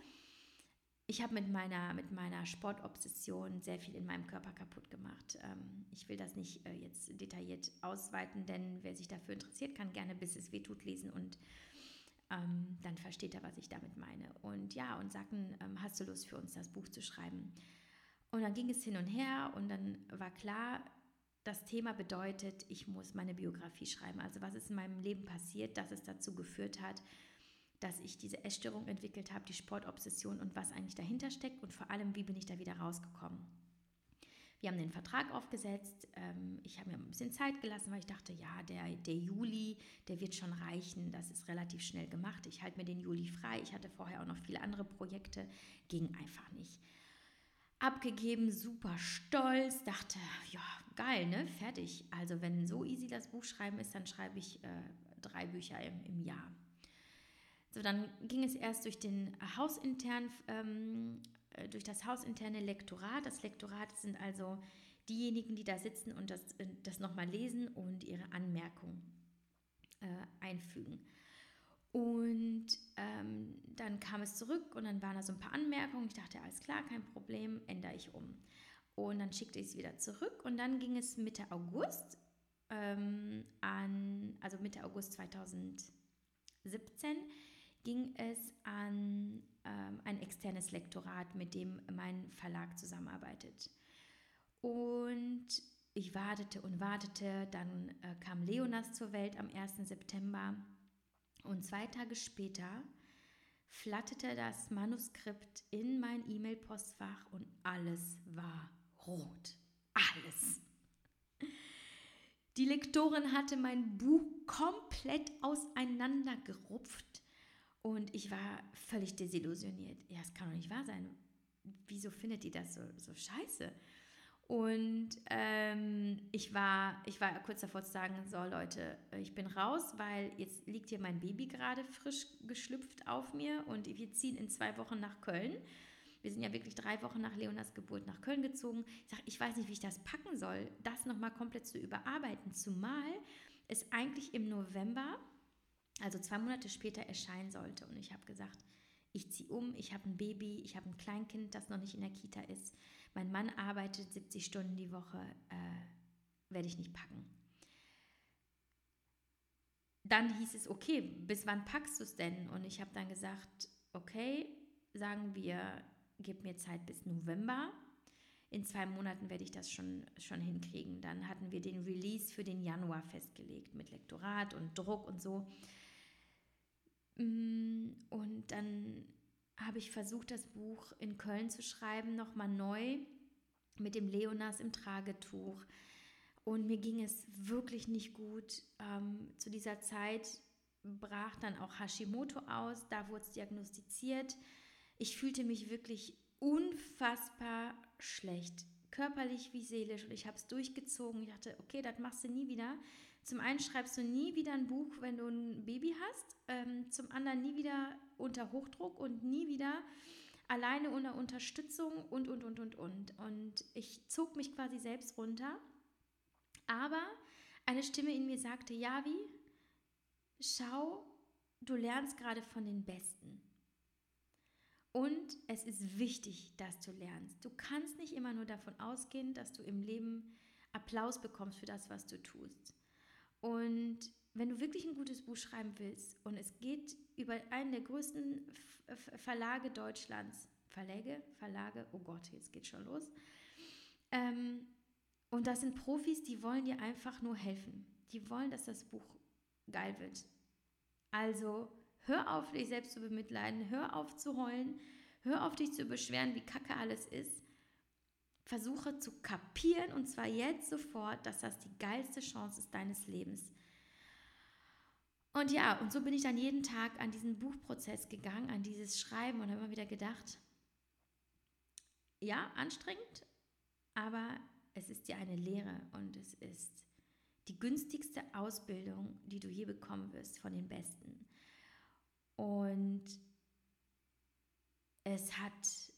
ich habe mit meiner, mit meiner Sportobsession sehr viel in meinem Körper kaputt gemacht. Ähm, ich will das nicht äh, jetzt detailliert ausweiten, denn wer sich dafür interessiert, kann gerne bis es weh tut lesen und ähm, dann versteht er, was ich damit meine. Und ja, und sagten, ähm, hast du Lust für uns das Buch zu schreiben? Und dann ging es hin und her und dann war klar, das Thema bedeutet, ich muss meine Biografie schreiben. Also was ist in meinem Leben passiert, dass es dazu geführt hat, dass ich diese Essstörung entwickelt habe, die Sportobsession und was eigentlich dahinter steckt und vor allem, wie bin ich da wieder rausgekommen. Wir haben den Vertrag aufgesetzt. Ähm, ich habe mir ein bisschen Zeit gelassen, weil ich dachte, ja, der, der Juli, der wird schon reichen. Das ist relativ schnell gemacht. Ich halte mir den Juli frei. Ich hatte vorher auch noch viele andere Projekte. Ging einfach nicht. Abgegeben, super stolz, dachte, ja, geil, ne? Fertig. Also, wenn so easy das Buch schreiben ist, dann schreibe ich äh, drei Bücher im, im Jahr. So, dann ging es erst durch den hausintern, ähm, äh, durch das hausinterne Lektorat. Das Lektorat sind also diejenigen, die da sitzen und das, äh, das nochmal lesen und ihre Anmerkungen äh, einfügen. Und ähm, dann kam es zurück und dann waren da so ein paar Anmerkungen. Ich dachte, alles klar, kein Problem, ändere ich um. Und dann schickte ich es wieder zurück und dann ging es Mitte August ähm, an, also Mitte August 2017 ging es an ähm, ein externes Lektorat, mit dem mein Verlag zusammenarbeitet. Und ich wartete und wartete, dann äh, kam Leonas zur Welt am 1. September und zwei Tage später flatterte das Manuskript in mein E-Mail-Postfach und alles war rot. Alles. Die Lektorin hatte mein Buch komplett auseinandergerupft und ich war völlig desillusioniert. Ja, es kann doch nicht wahr sein. Wieso findet die das so, so scheiße? Und ähm, ich, war, ich war kurz davor zu sagen, so Leute, ich bin raus, weil jetzt liegt hier mein Baby gerade frisch geschlüpft auf mir und wir ziehen in zwei Wochen nach Köln. Wir sind ja wirklich drei Wochen nach Leonas Geburt nach Köln gezogen. Ich sage, ich weiß nicht, wie ich das packen soll, das nochmal komplett zu überarbeiten. Zumal es eigentlich im November also zwei Monate später erscheinen sollte. Und ich habe gesagt, ich ziehe um, ich habe ein Baby, ich habe ein Kleinkind, das noch nicht in der Kita ist. Mein Mann arbeitet 70 Stunden die Woche, äh, werde ich nicht packen. Dann hieß es, okay, bis wann packst du es denn? Und ich habe dann gesagt, okay, sagen wir, gib mir Zeit bis November. In zwei Monaten werde ich das schon, schon hinkriegen. Dann hatten wir den Release für den Januar festgelegt mit Lektorat und Druck und so. Mm, und dann habe ich versucht, das Buch in Köln zu schreiben, nochmal neu mit dem Leonas im Tragetuch. Und mir ging es wirklich nicht gut. Ähm, zu dieser Zeit brach dann auch Hashimoto aus, da wurde es diagnostiziert. Ich fühlte mich wirklich unfassbar schlecht, körperlich wie seelisch. Und ich habe es durchgezogen. Ich dachte, okay, das machst du nie wieder. Zum einen schreibst du nie wieder ein Buch, wenn du ein Baby hast. Ähm, zum anderen nie wieder unter Hochdruck und nie wieder alleine ohne Unterstützung und, und, und, und, und. Und ich zog mich quasi selbst runter. Aber eine Stimme in mir sagte, Javi, schau, du lernst gerade von den Besten. Und es ist wichtig, dass du lernst. Du kannst nicht immer nur davon ausgehen, dass du im Leben Applaus bekommst für das, was du tust. Und wenn du wirklich ein gutes Buch schreiben willst und es geht über einen der größten Verlage Deutschlands, Verläge, Verlage, oh Gott, jetzt geht schon los. Ähm, und das sind Profis, die wollen dir einfach nur helfen. Die wollen, dass das Buch geil wird. Also hör auf, dich selbst zu bemitleiden, hör auf zu heulen, hör auf, dich zu beschweren, wie kacke alles ist Versuche zu kapieren und zwar jetzt sofort, dass das die geilste Chance ist deines Lebens. Und ja, und so bin ich dann jeden Tag an diesen Buchprozess gegangen, an dieses Schreiben und habe immer wieder gedacht, ja, anstrengend, aber es ist dir eine Lehre und es ist die günstigste Ausbildung, die du je bekommen wirst von den Besten. Und es hat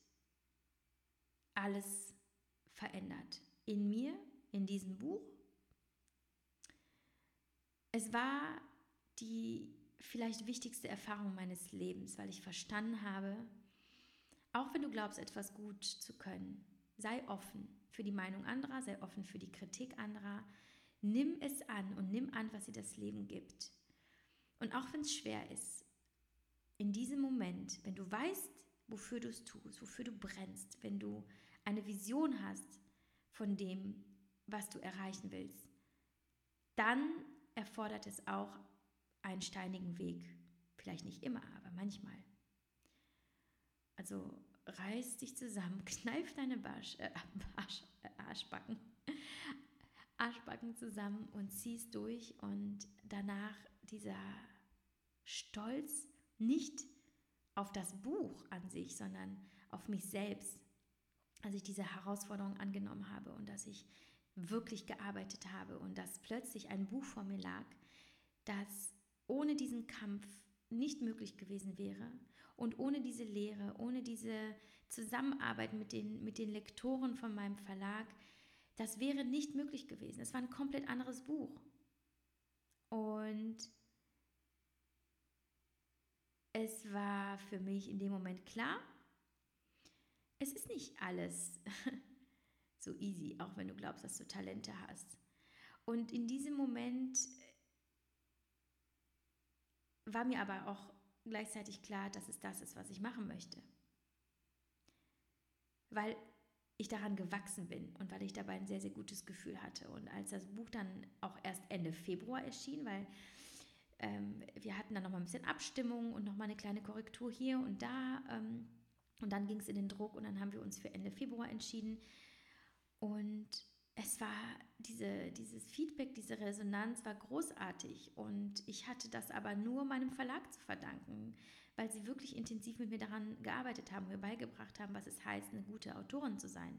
alles verändert. In mir, in diesem Buch. Es war die vielleicht wichtigste Erfahrung meines Lebens, weil ich verstanden habe, auch wenn du glaubst, etwas gut zu können, sei offen für die Meinung anderer, sei offen für die Kritik anderer. Nimm es an und nimm an, was dir das Leben gibt. Und auch wenn es schwer ist, in diesem Moment, wenn du weißt, wofür du es tust, wofür du brennst, wenn du eine Vision hast von dem, was du erreichen willst, dann erfordert es auch einen steinigen Weg. Vielleicht nicht immer, aber manchmal. Also reiß dich zusammen, [laughs] kneif deine Barsch, äh, Barsch, äh, Arschbacken, Arschbacken zusammen und ziehst durch und danach dieser Stolz nicht auf das Buch an sich, sondern auf mich selbst, als ich diese Herausforderung angenommen habe und dass ich wirklich gearbeitet habe und dass plötzlich ein Buch vor mir lag, das ohne diesen Kampf nicht möglich gewesen wäre und ohne diese Lehre, ohne diese Zusammenarbeit mit den, mit den Lektoren von meinem Verlag, das wäre nicht möglich gewesen. Es war ein komplett anderes Buch. Und es war für mich in dem Moment klar, es ist nicht alles [laughs] so easy, auch wenn du glaubst, dass du Talente hast. Und in diesem Moment war mir aber auch gleichzeitig klar, dass es das ist, was ich machen möchte. Weil ich daran gewachsen bin und weil ich dabei ein sehr, sehr gutes Gefühl hatte. Und als das Buch dann auch erst Ende Februar erschien, weil ähm, wir hatten dann nochmal ein bisschen Abstimmung und nochmal eine kleine Korrektur hier und da. Ähm, und dann ging es in den Druck und dann haben wir uns für Ende Februar entschieden. Und es war diese, dieses Feedback, diese Resonanz war großartig und ich hatte das aber nur meinem Verlag zu verdanken, weil sie wirklich intensiv mit mir daran gearbeitet haben, mir beigebracht haben, was es heißt, eine gute Autorin zu sein.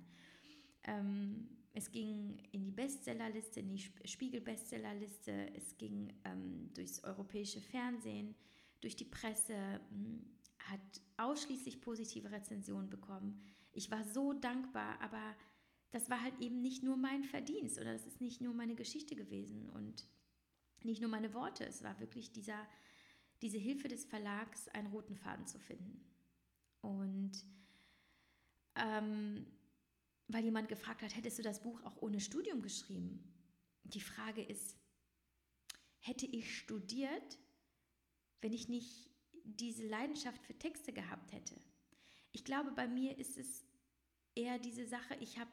Ähm, es ging in die Bestsellerliste, in die Spiegel-Bestsellerliste, es ging ähm, durchs europäische Fernsehen, durch die Presse, hm, hat ausschließlich positive Rezensionen bekommen. Ich war so dankbar, aber das war halt eben nicht nur mein Verdienst oder das ist nicht nur meine Geschichte gewesen und nicht nur meine Worte. Es war wirklich dieser, diese Hilfe des Verlags, einen roten Faden zu finden. Und ähm, weil jemand gefragt hat, hättest du das Buch auch ohne Studium geschrieben? Die Frage ist, hätte ich studiert, wenn ich nicht diese Leidenschaft für Texte gehabt hätte? Ich glaube, bei mir ist es eher diese Sache, ich habe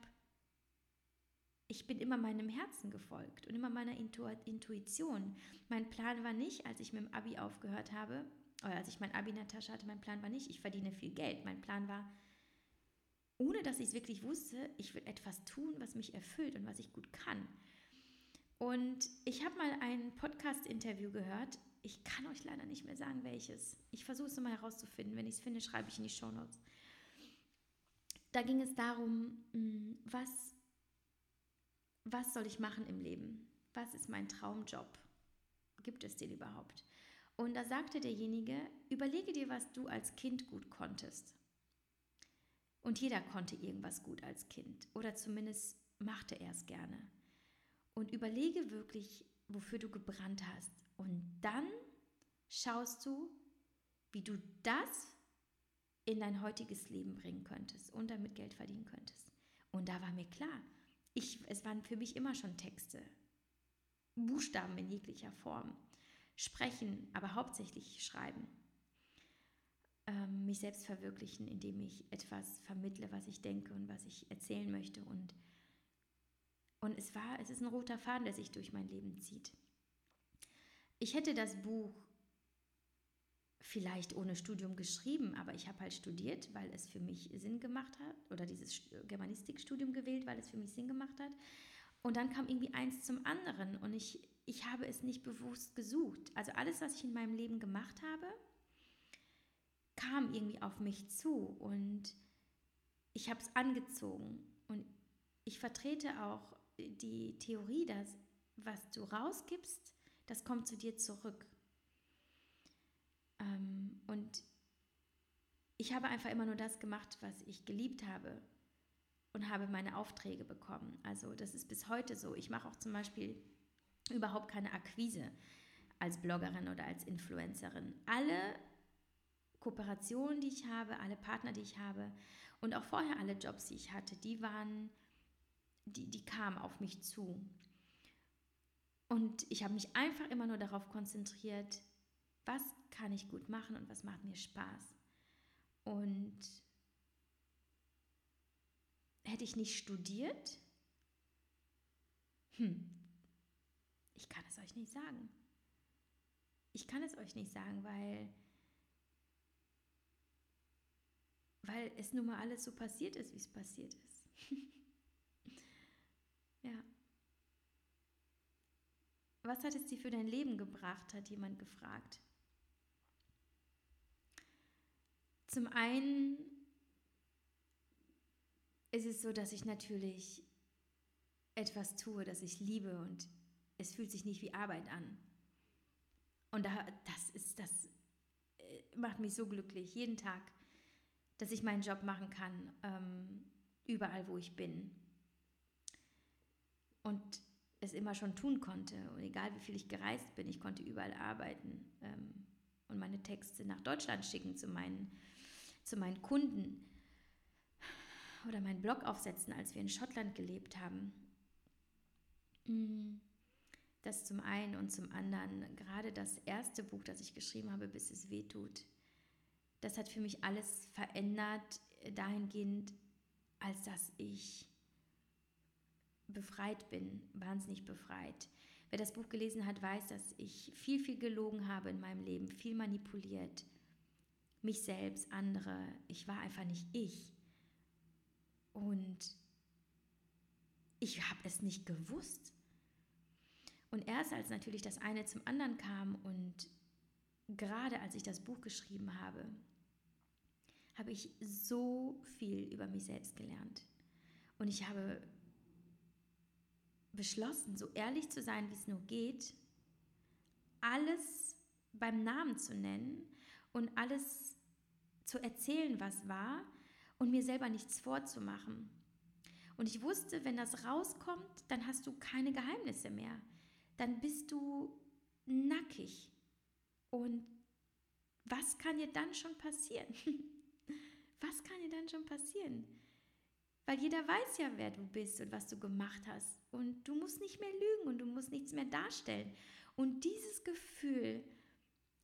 ich bin immer meinem Herzen gefolgt und immer meiner Intuition. Mein Plan war nicht, als ich mit dem Abi aufgehört habe, oder als ich mein Abi in der Tasche hatte, mein Plan war nicht, ich verdiene viel Geld. Mein Plan war, ohne dass ich es wirklich wusste, ich will etwas tun, was mich erfüllt und was ich gut kann. Und ich habe mal ein Podcast-Interview gehört. Ich kann euch leider nicht mehr sagen, welches. Ich versuche es nochmal herauszufinden. Wenn ich es finde, schreibe ich in die Show Notes. Da ging es darum, mm, was was soll ich machen im Leben? Was ist mein Traumjob? Gibt es den überhaupt? Und da sagte derjenige, überlege dir, was du als Kind gut konntest. Und jeder konnte irgendwas gut als Kind oder zumindest machte er es gerne. Und überlege wirklich, wofür du gebrannt hast. Und dann schaust du, wie du das in dein heutiges Leben bringen könntest und damit Geld verdienen könntest. Und da war mir klar, ich, es waren für mich immer schon Texte, Buchstaben in jeglicher Form, sprechen, aber hauptsächlich schreiben. Ähm, mich selbst verwirklichen, indem ich etwas vermittle, was ich denke und was ich erzählen möchte. Und, und es war, es ist ein roter Faden, der sich durch mein Leben zieht. Ich hätte das Buch vielleicht ohne Studium geschrieben, aber ich habe halt studiert, weil es für mich Sinn gemacht hat oder dieses Germanistikstudium gewählt, weil es für mich Sinn gemacht hat. Und dann kam irgendwie eins zum anderen und ich, ich habe es nicht bewusst gesucht. Also alles, was ich in meinem Leben gemacht habe, kam irgendwie auf mich zu und ich habe es angezogen und ich vertrete auch die Theorie, dass was du rausgibst, das kommt zu dir zurück. Ähm, und ich habe einfach immer nur das gemacht, was ich geliebt habe und habe meine Aufträge bekommen. Also das ist bis heute so. Ich mache auch zum Beispiel überhaupt keine Akquise als Bloggerin oder als Influencerin. Alle Kooperationen, die ich habe, alle Partner, die ich habe und auch vorher alle Jobs, die ich hatte, die waren, die, die kamen auf mich zu. Und ich habe mich einfach immer nur darauf konzentriert, was kann ich gut machen und was macht mir Spaß. Und hätte ich nicht studiert, hm, ich kann es euch nicht sagen. Ich kann es euch nicht sagen, weil, weil es nun mal alles so passiert ist, wie es passiert ist. [laughs] ja. Was hat es dir für dein Leben gebracht, hat jemand gefragt. Zum einen ist es so, dass ich natürlich etwas tue, das ich liebe und es fühlt sich nicht wie Arbeit an. Und da, das ist das äh, macht mich so glücklich jeden Tag, dass ich meinen Job machen kann, ähm, überall wo ich bin. Und es immer schon tun konnte. Und egal wie viel ich gereist bin, ich konnte überall arbeiten ähm, und meine Texte nach Deutschland schicken zu meinen, zu meinen Kunden oder meinen Blog aufsetzen, als wir in Schottland gelebt haben. Mm, das zum einen und zum anderen, gerade das erste Buch, das ich geschrieben habe, bis es weh tut, das hat für mich alles verändert, dahingehend, als dass ich befreit bin, wahnsinnig befreit. Wer das Buch gelesen hat, weiß, dass ich viel, viel gelogen habe in meinem Leben, viel manipuliert. Mich selbst, andere. Ich war einfach nicht ich. Und ich habe es nicht gewusst. Und erst als natürlich das eine zum anderen kam und gerade als ich das Buch geschrieben habe, habe ich so viel über mich selbst gelernt. Und ich habe beschlossen, so ehrlich zu sein, wie es nur geht, alles beim Namen zu nennen und alles zu erzählen, was war und mir selber nichts vorzumachen. Und ich wusste, wenn das rauskommt, dann hast du keine Geheimnisse mehr. Dann bist du nackig. Und was kann dir dann schon passieren? [laughs] was kann dir dann schon passieren? Weil jeder weiß ja, wer du bist und was du gemacht hast. Und du musst nicht mehr lügen und du musst nichts mehr darstellen. Und dieses Gefühl,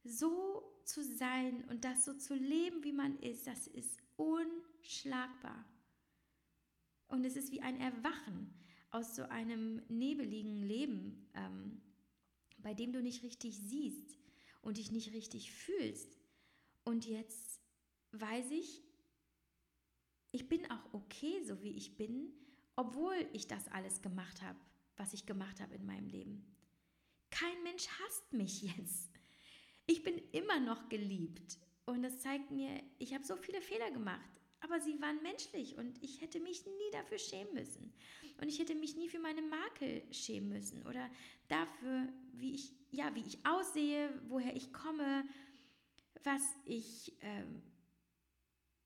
so zu sein und das so zu leben, wie man ist, das ist unschlagbar. Und es ist wie ein Erwachen aus so einem nebeligen Leben, ähm, bei dem du nicht richtig siehst und dich nicht richtig fühlst. Und jetzt weiß ich, ich bin auch okay, so wie ich bin, obwohl ich das alles gemacht habe, was ich gemacht habe in meinem Leben. Kein Mensch hasst mich [laughs] jetzt. Ich bin immer noch geliebt. Und das zeigt mir, ich habe so viele Fehler gemacht, aber sie waren menschlich und ich hätte mich nie dafür schämen müssen. Und ich hätte mich nie für meine Makel schämen müssen oder dafür, wie ich, ja, wie ich aussehe, woher ich komme, was ich ähm,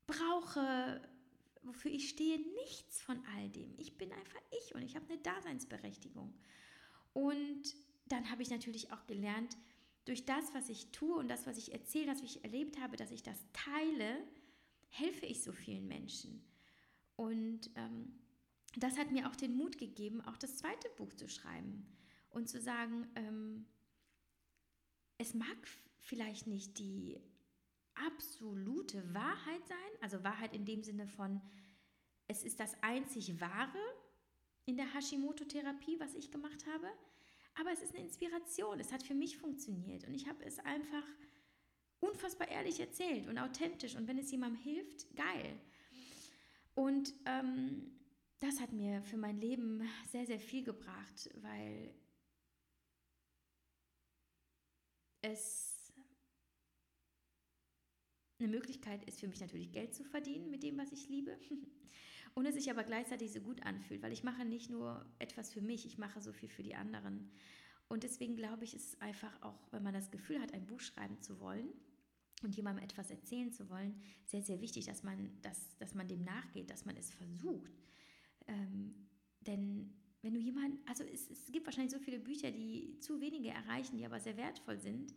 brauche, wofür ich stehe, nichts von all dem. Ich bin einfach ich und ich habe eine Daseinsberechtigung. Und dann habe ich natürlich auch gelernt, durch das, was ich tue und das, was ich erzähle, das, was ich erlebt habe, dass ich das teile, helfe ich so vielen Menschen. Und ähm, das hat mir auch den Mut gegeben, auch das zweite Buch zu schreiben und zu sagen, ähm, es mag vielleicht nicht die absolute Wahrheit sein, also Wahrheit in dem Sinne von, es ist das einzig Wahre in der Hashimoto-Therapie, was ich gemacht habe, aber es ist eine Inspiration, es hat für mich funktioniert und ich habe es einfach unfassbar ehrlich erzählt und authentisch und wenn es jemandem hilft, geil. Und ähm, das hat mir für mein Leben sehr, sehr viel gebracht, weil es eine Möglichkeit ist für mich natürlich Geld zu verdienen mit dem, was ich liebe. [laughs] Und es sich aber gleichzeitig so gut anfühlt, weil ich mache nicht nur etwas für mich, ich mache so viel für die anderen. Und deswegen glaube ich, ist es einfach auch, wenn man das Gefühl hat, ein Buch schreiben zu wollen und jemandem etwas erzählen zu wollen, sehr, sehr wichtig, dass man, dass, dass man dem nachgeht, dass man es versucht. Ähm, denn wenn du jemanden, also es, es gibt wahrscheinlich so viele Bücher, die zu wenige erreichen, die aber sehr wertvoll sind.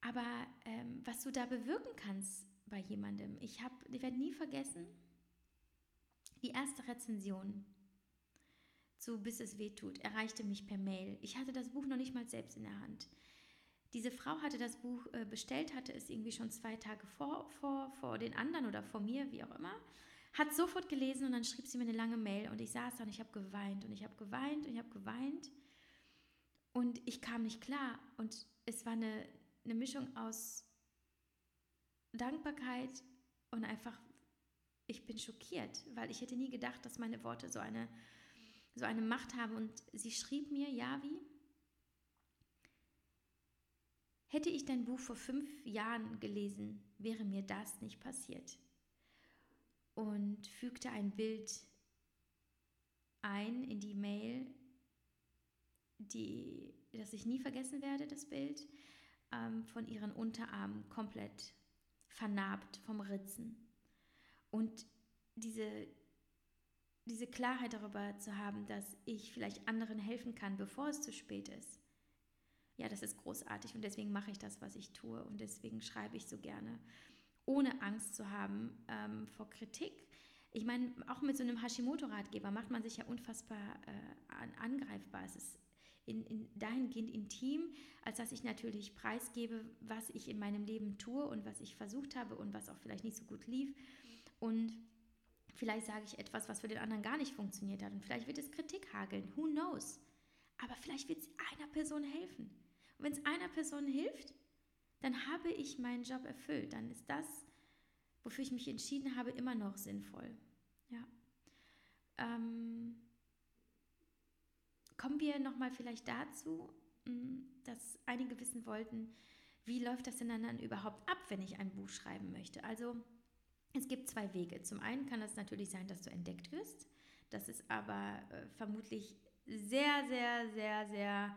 Aber ähm, was du da bewirken kannst bei jemandem, ich ich werde nie vergessen, die erste Rezension zu Bis es weh tut erreichte mich per Mail. Ich hatte das Buch noch nicht mal selbst in der Hand. Diese Frau hatte das Buch äh, bestellt, hatte es irgendwie schon zwei Tage vor, vor, vor den anderen oder vor mir, wie auch immer, hat sofort gelesen und dann schrieb sie mir eine lange Mail und ich saß da und ich habe geweint und ich habe geweint und ich habe geweint und ich kam nicht klar und es war eine, eine Mischung aus Dankbarkeit und einfach ich bin schockiert, weil ich hätte nie gedacht, dass meine Worte so eine, so eine Macht haben. Und sie schrieb mir, Javi, hätte ich dein Buch vor fünf Jahren gelesen, wäre mir das nicht passiert. Und fügte ein Bild ein in die Mail, die, das ich nie vergessen werde, das Bild, ähm, von ihren Unterarmen komplett vernarbt vom Ritzen. Und diese, diese Klarheit darüber zu haben, dass ich vielleicht anderen helfen kann, bevor es zu spät ist. Ja, das ist großartig und deswegen mache ich das, was ich tue und deswegen schreibe ich so gerne, ohne Angst zu haben ähm, vor Kritik. Ich meine, auch mit so einem Hashimoto-Ratgeber macht man sich ja unfassbar äh, angreifbar. Es ist in, in, dahingehend intim, als dass ich natürlich preisgebe, was ich in meinem Leben tue und was ich versucht habe und was auch vielleicht nicht so gut lief. Und vielleicht sage ich etwas, was für den anderen gar nicht funktioniert hat. Und vielleicht wird es Kritik hageln. Who knows? Aber vielleicht wird es einer Person helfen. Und wenn es einer Person hilft, dann habe ich meinen Job erfüllt. Dann ist das, wofür ich mich entschieden habe, immer noch sinnvoll. Ja. Ähm, kommen wir nochmal vielleicht dazu, mm, dass einige wissen wollten, wie läuft das denn dann überhaupt ab, wenn ich ein Buch schreiben möchte? Also es gibt zwei Wege. Zum einen kann es natürlich sein, dass du entdeckt wirst. Das ist aber äh, vermutlich sehr, sehr, sehr, sehr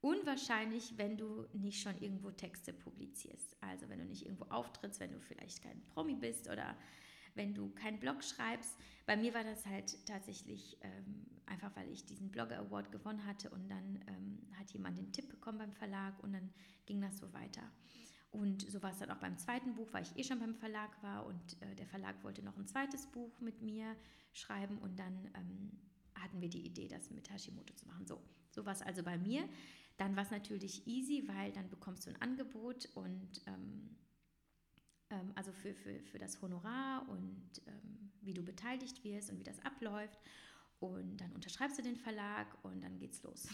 unwahrscheinlich, wenn du nicht schon irgendwo Texte publizierst. Also wenn du nicht irgendwo auftrittst, wenn du vielleicht kein Promi bist oder wenn du keinen Blog schreibst. Bei mir war das halt tatsächlich ähm, einfach, weil ich diesen Blogger Award gewonnen hatte und dann ähm, hat jemand den Tipp bekommen beim Verlag und dann ging das so weiter. Und so war es dann auch beim zweiten Buch, weil ich eh schon beim Verlag war und äh, der Verlag wollte noch ein zweites Buch mit mir schreiben und dann ähm, hatten wir die Idee, das mit Hashimoto zu machen. So, so war es also bei mir. Dann war es natürlich easy, weil dann bekommst du ein Angebot und ähm, ähm, also für, für, für das Honorar und ähm, wie du beteiligt wirst und wie das abläuft. Und dann unterschreibst du den Verlag und dann geht's los.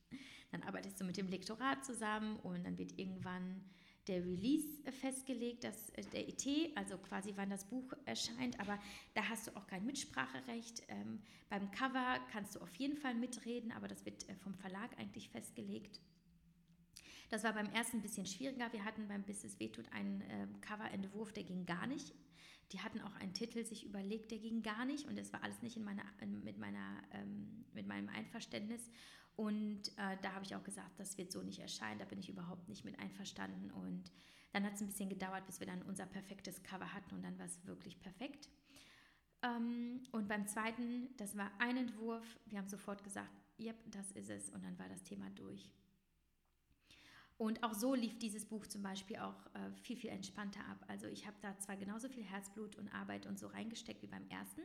[laughs] dann arbeitest du mit dem Lektorat zusammen und dann wird irgendwann der Release festgelegt, dass äh, der ET, also quasi wann das Buch erscheint, aber da hast du auch kein Mitspracherecht. Ähm, beim Cover kannst du auf jeden Fall mitreden, aber das wird äh, vom Verlag eigentlich festgelegt. Das war beim ersten ein bisschen schwieriger. Wir hatten beim Bis es wehtut einen äh, Coverentwurf, der ging gar nicht. Die hatten auch einen Titel sich überlegt, der ging gar nicht und das war alles nicht in meiner, in, mit, meiner, ähm, mit meinem Einverständnis. Und äh, da habe ich auch gesagt, das wird so nicht erscheinen, da bin ich überhaupt nicht mit einverstanden. Und dann hat es ein bisschen gedauert, bis wir dann unser perfektes Cover hatten und dann war es wirklich perfekt. Ähm, und beim zweiten, das war ein Entwurf, wir haben sofort gesagt, yep, das ist es und dann war das Thema durch. Und auch so lief dieses Buch zum Beispiel auch äh, viel, viel entspannter ab. Also ich habe da zwar genauso viel Herzblut und Arbeit und so reingesteckt wie beim ersten,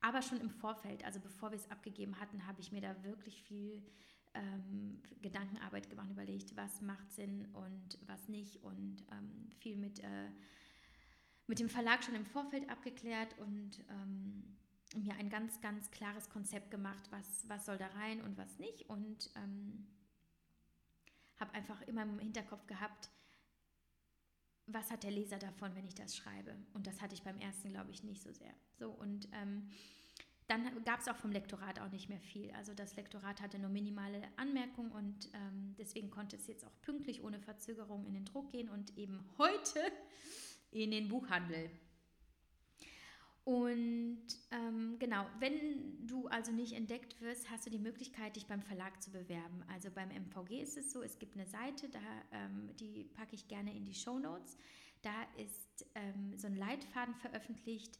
aber schon im Vorfeld, also bevor wir es abgegeben hatten, habe ich mir da wirklich viel ähm, Gedankenarbeit gemacht, überlegt, was macht Sinn und was nicht und ähm, viel mit, äh, mit dem Verlag schon im Vorfeld abgeklärt und ähm, mir ein ganz, ganz klares Konzept gemacht, was, was soll da rein und was nicht und ähm, habe einfach immer im Hinterkopf gehabt, was hat der Leser davon, wenn ich das schreibe? Und das hatte ich beim ersten, glaube ich, nicht so sehr. So, und ähm, dann gab es auch vom Lektorat auch nicht mehr viel. Also das Lektorat hatte nur minimale Anmerkungen und ähm, deswegen konnte es jetzt auch pünktlich ohne Verzögerung in den Druck gehen und eben heute in den Buchhandel. Und ähm, genau, wenn du also nicht entdeckt wirst, hast du die Möglichkeit, dich beim Verlag zu bewerben. Also beim MVG ist es so, es gibt eine Seite, da, ähm, die packe ich gerne in die Show Notes. Da ist ähm, so ein Leitfaden veröffentlicht,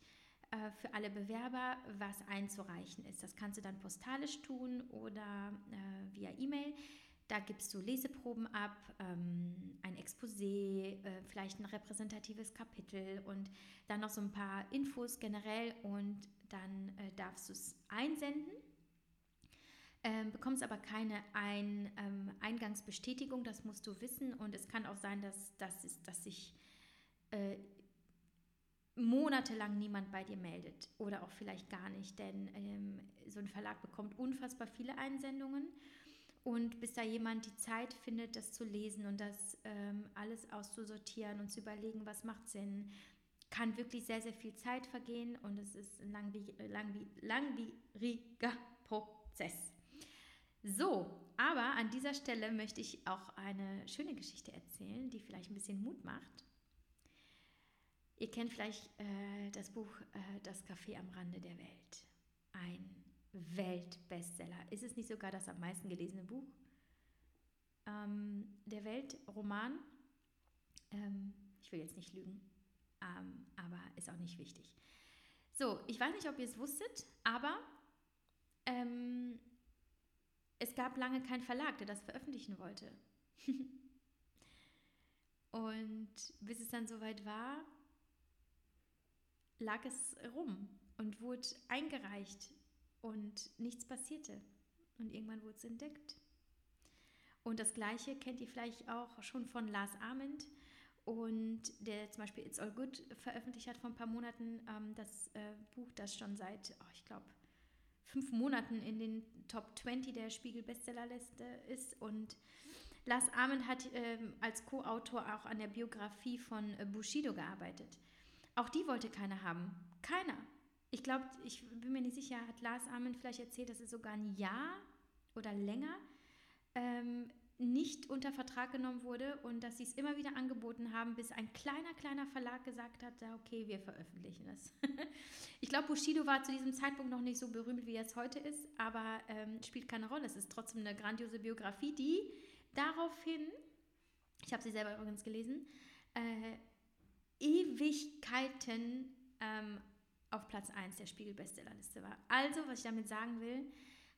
äh, für alle Bewerber, was einzureichen ist. Das kannst du dann postalisch tun oder äh, via E-Mail. Da gibst du Leseproben ab, ähm, ein Exposé, äh, vielleicht ein repräsentatives Kapitel und dann noch so ein paar Infos generell und dann äh, darfst du es einsenden. Ähm, bekommst aber keine ein, ähm, Eingangsbestätigung, das musst du wissen. Und es kann auch sein, dass, dass, dass sich äh, monatelang niemand bei dir meldet oder auch vielleicht gar nicht, denn ähm, so ein Verlag bekommt unfassbar viele Einsendungen und bis da jemand die Zeit findet, das zu lesen und das ähm, alles auszusortieren und zu überlegen, was macht Sinn, kann wirklich sehr, sehr viel Zeit vergehen und es ist ein langwieriger Prozess. So, aber an dieser Stelle möchte ich auch eine schöne Geschichte erzählen, die vielleicht ein bisschen Mut macht Ihr kennt vielleicht äh, das Buch äh, Das Café am Rande der Welt. Ein Weltbestseller. Ist es nicht sogar das am meisten gelesene Buch ähm, der Welt? Roman? Ähm, ich will jetzt nicht lügen, ähm, aber ist auch nicht wichtig. So, ich weiß nicht, ob ihr es wusstet, aber ähm, es gab lange keinen Verlag, der das veröffentlichen wollte. [laughs] Und bis es dann soweit war, lag es rum und wurde eingereicht und nichts passierte. Und irgendwann wurde es entdeckt. Und das Gleiche kennt ihr vielleicht auch schon von Lars Ament und der zum Beispiel It's All Good veröffentlicht hat vor ein paar Monaten ähm, das äh, Buch, das schon seit, oh, ich glaube, fünf Monaten in den Top 20 der Spiegel-Bestsellerliste ist. Und Lars Ament hat ähm, als Co-Autor auch an der Biografie von äh, Bushido gearbeitet. Auch die wollte keiner haben. Keiner. Ich glaube, ich bin mir nicht sicher, hat Lars Armin vielleicht erzählt, dass es sogar ein Jahr oder länger ähm, nicht unter Vertrag genommen wurde und dass sie es immer wieder angeboten haben, bis ein kleiner, kleiner Verlag gesagt hat, okay, wir veröffentlichen es. [laughs] ich glaube, Bushido war zu diesem Zeitpunkt noch nicht so berühmt, wie er es heute ist, aber ähm, spielt keine Rolle. Es ist trotzdem eine grandiose Biografie, die daraufhin, ich habe sie selber übrigens gelesen, äh, Ewigkeiten ähm, auf Platz 1 der Spiegel-Bestsellerliste war. Also, was ich damit sagen will,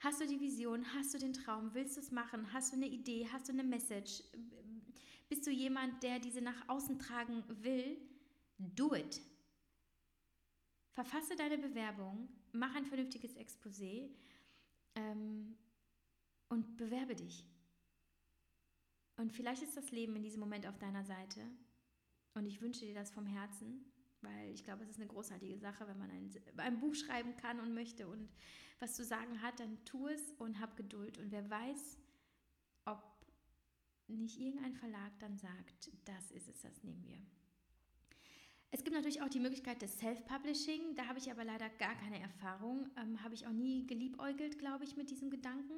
hast du die Vision, hast du den Traum, willst du es machen, hast du eine Idee, hast du eine Message, bist du jemand, der diese nach außen tragen will, do it. Verfasse deine Bewerbung, mach ein vernünftiges Exposé ähm, und bewerbe dich. Und vielleicht ist das Leben in diesem Moment auf deiner Seite und ich wünsche dir das vom Herzen, weil ich glaube, es ist eine großartige Sache, wenn man ein, ein Buch schreiben kann und möchte und was zu sagen hat, dann tu es und hab Geduld. Und wer weiß, ob nicht irgendein Verlag dann sagt, das ist es, das nehmen wir. Es gibt natürlich auch die Möglichkeit des Self-Publishing. Da habe ich aber leider gar keine Erfahrung. Ähm, habe ich auch nie geliebäugelt, glaube ich, mit diesem Gedanken.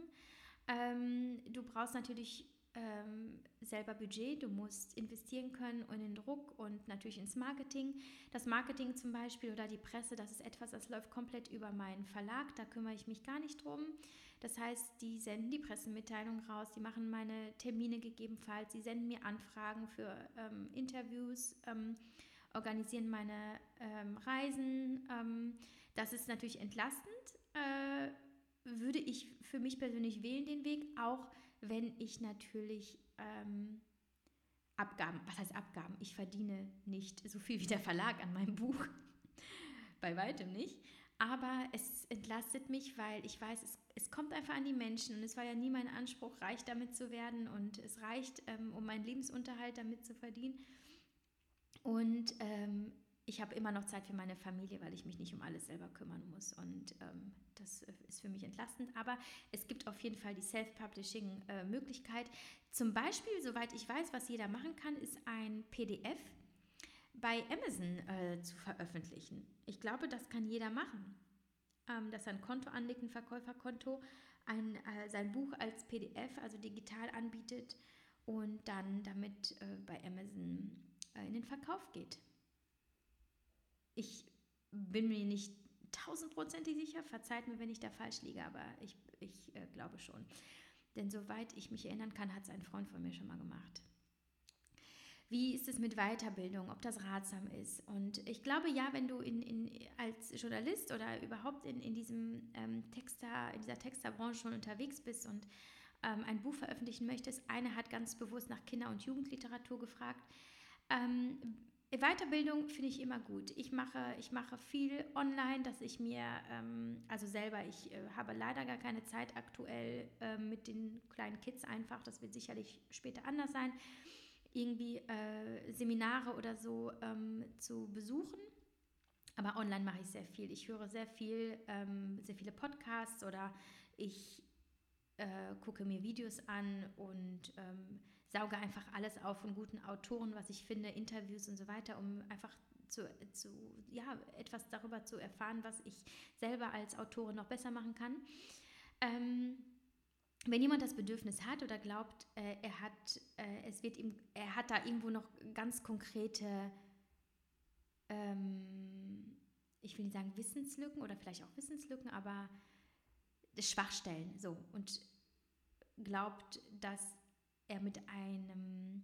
Ähm, du brauchst natürlich ähm, selber Budget, du musst investieren können in den Druck und natürlich ins Marketing. Das Marketing zum Beispiel oder die Presse, das ist etwas, das läuft komplett über meinen Verlag, da kümmere ich mich gar nicht drum. Das heißt, die senden die Pressemitteilung raus, die machen meine Termine gegebenenfalls, sie senden mir Anfragen für ähm, Interviews, ähm, organisieren meine ähm, Reisen. Ähm, das ist natürlich entlastend. Äh, würde ich für mich persönlich wählen den Weg, auch wenn ich natürlich ähm, Abgaben, was heißt Abgaben? Ich verdiene nicht so viel wie der Verlag an meinem Buch, [laughs] bei weitem nicht. Aber es entlastet mich, weil ich weiß, es, es kommt einfach an die Menschen und es war ja nie mein Anspruch, reich damit zu werden und es reicht, ähm, um meinen Lebensunterhalt damit zu verdienen. Und ähm, ich habe immer noch Zeit für meine Familie, weil ich mich nicht um alles selber kümmern muss. Und ähm, das ist für mich entlastend. Aber es gibt auf jeden Fall die Self-Publishing-Möglichkeit. Zum Beispiel, soweit ich weiß, was jeder machen kann, ist ein PDF bei Amazon äh, zu veröffentlichen. Ich glaube, das kann jeder machen. ähm, dass er ein Konto anlegt, ein Verkäuferkonto, ein, äh, sein Buch als PDF, also digital anbietet und dann damit äh, bei Amazon äh, in den Verkauf geht. Ich bin mir nicht tausendprozentig sicher, verzeiht mir, wenn ich da falsch liege, aber ich, ich äh, glaube schon. Denn soweit ich mich erinnern kann, hat es ein Freund von mir schon mal gemacht. Wie ist es mit Weiterbildung, ob das ratsam ist? Und ich glaube ja, wenn du in, in, als Journalist oder überhaupt in, in, diesem, ähm, Texter, in dieser Texterbranche schon unterwegs bist und ähm, ein Buch veröffentlichen möchtest, eine hat ganz bewusst nach Kinder- und Jugendliteratur gefragt. Ähm, Weiterbildung finde ich immer gut. Ich mache, ich mache viel online, dass ich mir, ähm, also selber, ich äh, habe leider gar keine Zeit aktuell äh, mit den kleinen Kids einfach, das wird sicherlich später anders sein, irgendwie äh, Seminare oder so ähm, zu besuchen. Aber online mache ich sehr viel. Ich höre sehr viel, ähm, sehr viele Podcasts oder ich äh, gucke mir Videos an und ähm, sauge einfach alles auf von guten Autoren, was ich finde, Interviews und so weiter, um einfach zu, zu, ja, etwas darüber zu erfahren, was ich selber als Autorin noch besser machen kann. Ähm, wenn jemand das Bedürfnis hat oder glaubt, äh, er hat, äh, es wird ihm, er hat da irgendwo noch ganz konkrete, ähm, ich will nicht sagen Wissenslücken oder vielleicht auch Wissenslücken, aber Schwachstellen, so und glaubt, dass er mit einem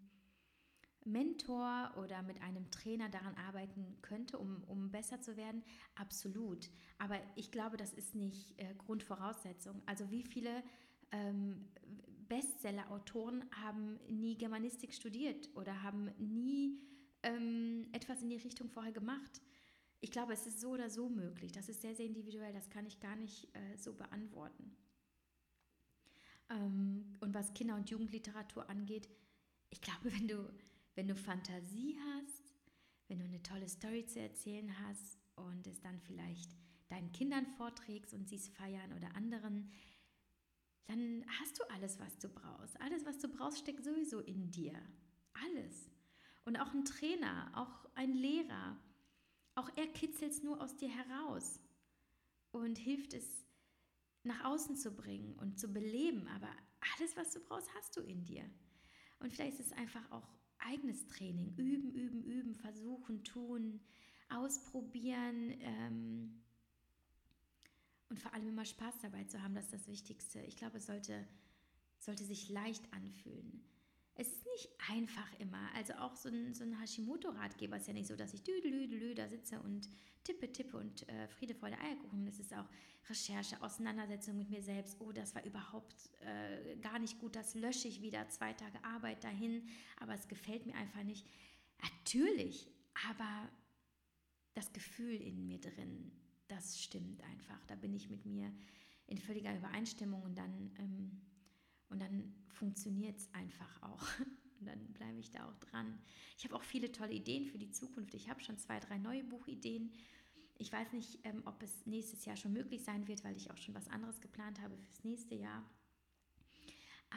Mentor oder mit einem Trainer daran arbeiten könnte, um, um besser zu werden? Absolut. Aber ich glaube, das ist nicht äh, Grundvoraussetzung. Also wie viele ähm, Bestseller-Autoren haben nie Germanistik studiert oder haben nie ähm, etwas in die Richtung vorher gemacht? Ich glaube, es ist so oder so möglich. Das ist sehr, sehr individuell. Das kann ich gar nicht äh, so beantworten. Ähm, und was Kinder- und Jugendliteratur angeht, ich glaube, wenn du, wenn du Fantasie hast, wenn du eine tolle Story zu erzählen hast und es dann vielleicht deinen Kindern vorträgst und sie es feiern oder anderen, dann hast du alles, was du brauchst. Alles, was du brauchst, steckt sowieso in dir. Alles. Und auch ein Trainer, auch ein Lehrer, auch er kitzelt es nur aus dir heraus und hilft es nach außen zu bringen und zu beleben. Aber alles, was du brauchst, hast du in dir. Und vielleicht ist es einfach auch eigenes Training. Üben, üben, üben, versuchen, tun, ausprobieren. Ähm, und vor allem immer Spaß dabei zu haben, das ist das Wichtigste. Ich glaube, es sollte, sollte sich leicht anfühlen. Es ist nicht einfach immer. Also auch so ein, so ein Hashimoto-Ratgeber ist ja nicht so, dass ich düdelüdelü da sitze und tippe, tippe und äh, Friede, Freude, Eierkuchen. Es ist auch Recherche, Auseinandersetzung mit mir selbst. Oh, das war überhaupt äh, gar nicht gut. Das lösche ich wieder. Zwei Tage Arbeit dahin. Aber es gefällt mir einfach nicht. Natürlich, aber das Gefühl in mir drin, das stimmt einfach. Da bin ich mit mir in völliger Übereinstimmung und dann, ähm, und dann funktioniert es einfach auch. [laughs] Und dann bleibe ich da auch dran. Ich habe auch viele tolle Ideen für die Zukunft. Ich habe schon zwei, drei neue Buchideen. Ich weiß nicht, ähm, ob es nächstes Jahr schon möglich sein wird, weil ich auch schon was anderes geplant habe fürs nächste Jahr.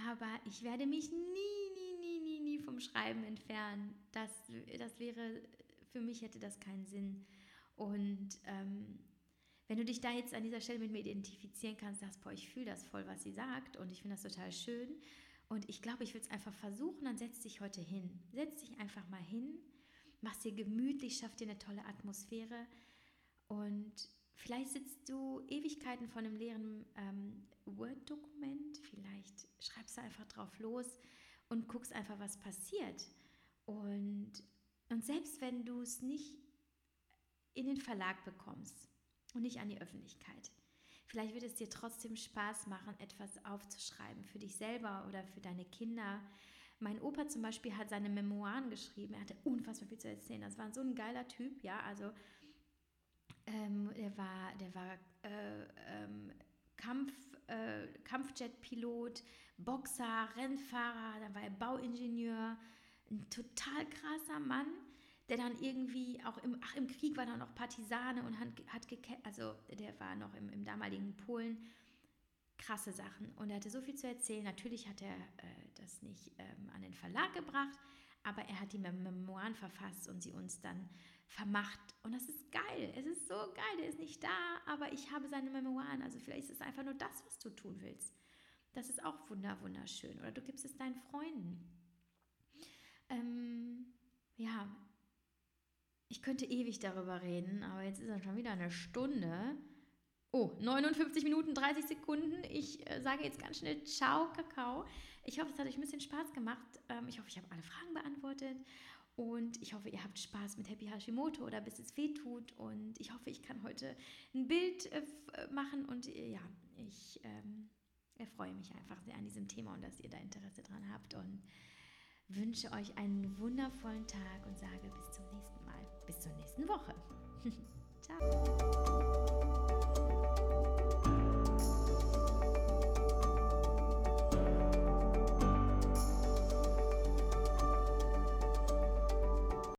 Aber ich werde mich nie, nie, nie, nie, nie vom Schreiben entfernen. Das, das wäre, für mich hätte das keinen Sinn. Und ähm, wenn du dich da jetzt an dieser Stelle mit mir identifizieren kannst, sagst, boah, ich fühle das voll, was sie sagt und ich finde das total schön und ich glaube, ich will es einfach versuchen, dann setz dich heute hin. Setz dich einfach mal hin, mach dir gemütlich, schaff dir eine tolle Atmosphäre und vielleicht sitzt du Ewigkeiten vor einem leeren ähm, Word-Dokument, vielleicht schreibst du einfach drauf los und guckst einfach, was passiert. Und, und selbst wenn du es nicht in den Verlag bekommst, und nicht an die Öffentlichkeit. Vielleicht wird es dir trotzdem Spaß machen, etwas aufzuschreiben für dich selber oder für deine Kinder. Mein Opa zum Beispiel hat seine Memoiren geschrieben. Er hatte unfassbar viel zu erzählen. Das war so ein geiler Typ, ja. Also ähm, der war, der war äh, ähm, Kampf, äh, Kampfjet-Pilot, Boxer, Rennfahrer, dann war er Bauingenieur, ein total krasser Mann der dann irgendwie auch im, ach, im Krieg war dann noch Partisane und hat, hat gekämpft, also der war noch im, im damaligen Polen. Krasse Sachen. Und er hatte so viel zu erzählen. Natürlich hat er äh, das nicht ähm, an den Verlag gebracht, aber er hat die Memoiren verfasst und sie uns dann vermacht. Und das ist geil. Es ist so geil, der ist nicht da, aber ich habe seine Memoiren. Also vielleicht ist es einfach nur das, was du tun willst. Das ist auch wunder, wunderschön. Oder du gibst es deinen Freunden. Ähm, ja, ich könnte ewig darüber reden, aber jetzt ist es schon wieder eine Stunde. Oh, 59 Minuten, 30 Sekunden. Ich äh, sage jetzt ganz schnell Ciao, Kakao. Ich hoffe, es hat euch ein bisschen Spaß gemacht. Ähm, ich hoffe, ich habe alle Fragen beantwortet. Und ich hoffe, ihr habt Spaß mit Happy Hashimoto oder bis es weh tut. Und ich hoffe, ich kann heute ein Bild äh, äh machen. Und äh, ja, ich ähm, erfreue mich einfach sehr an diesem Thema und dass ihr da Interesse dran habt. Und wünsche euch einen wundervollen Tag und sage bis zum nächsten Mal. Bis zur nächsten Woche. [laughs] Ciao.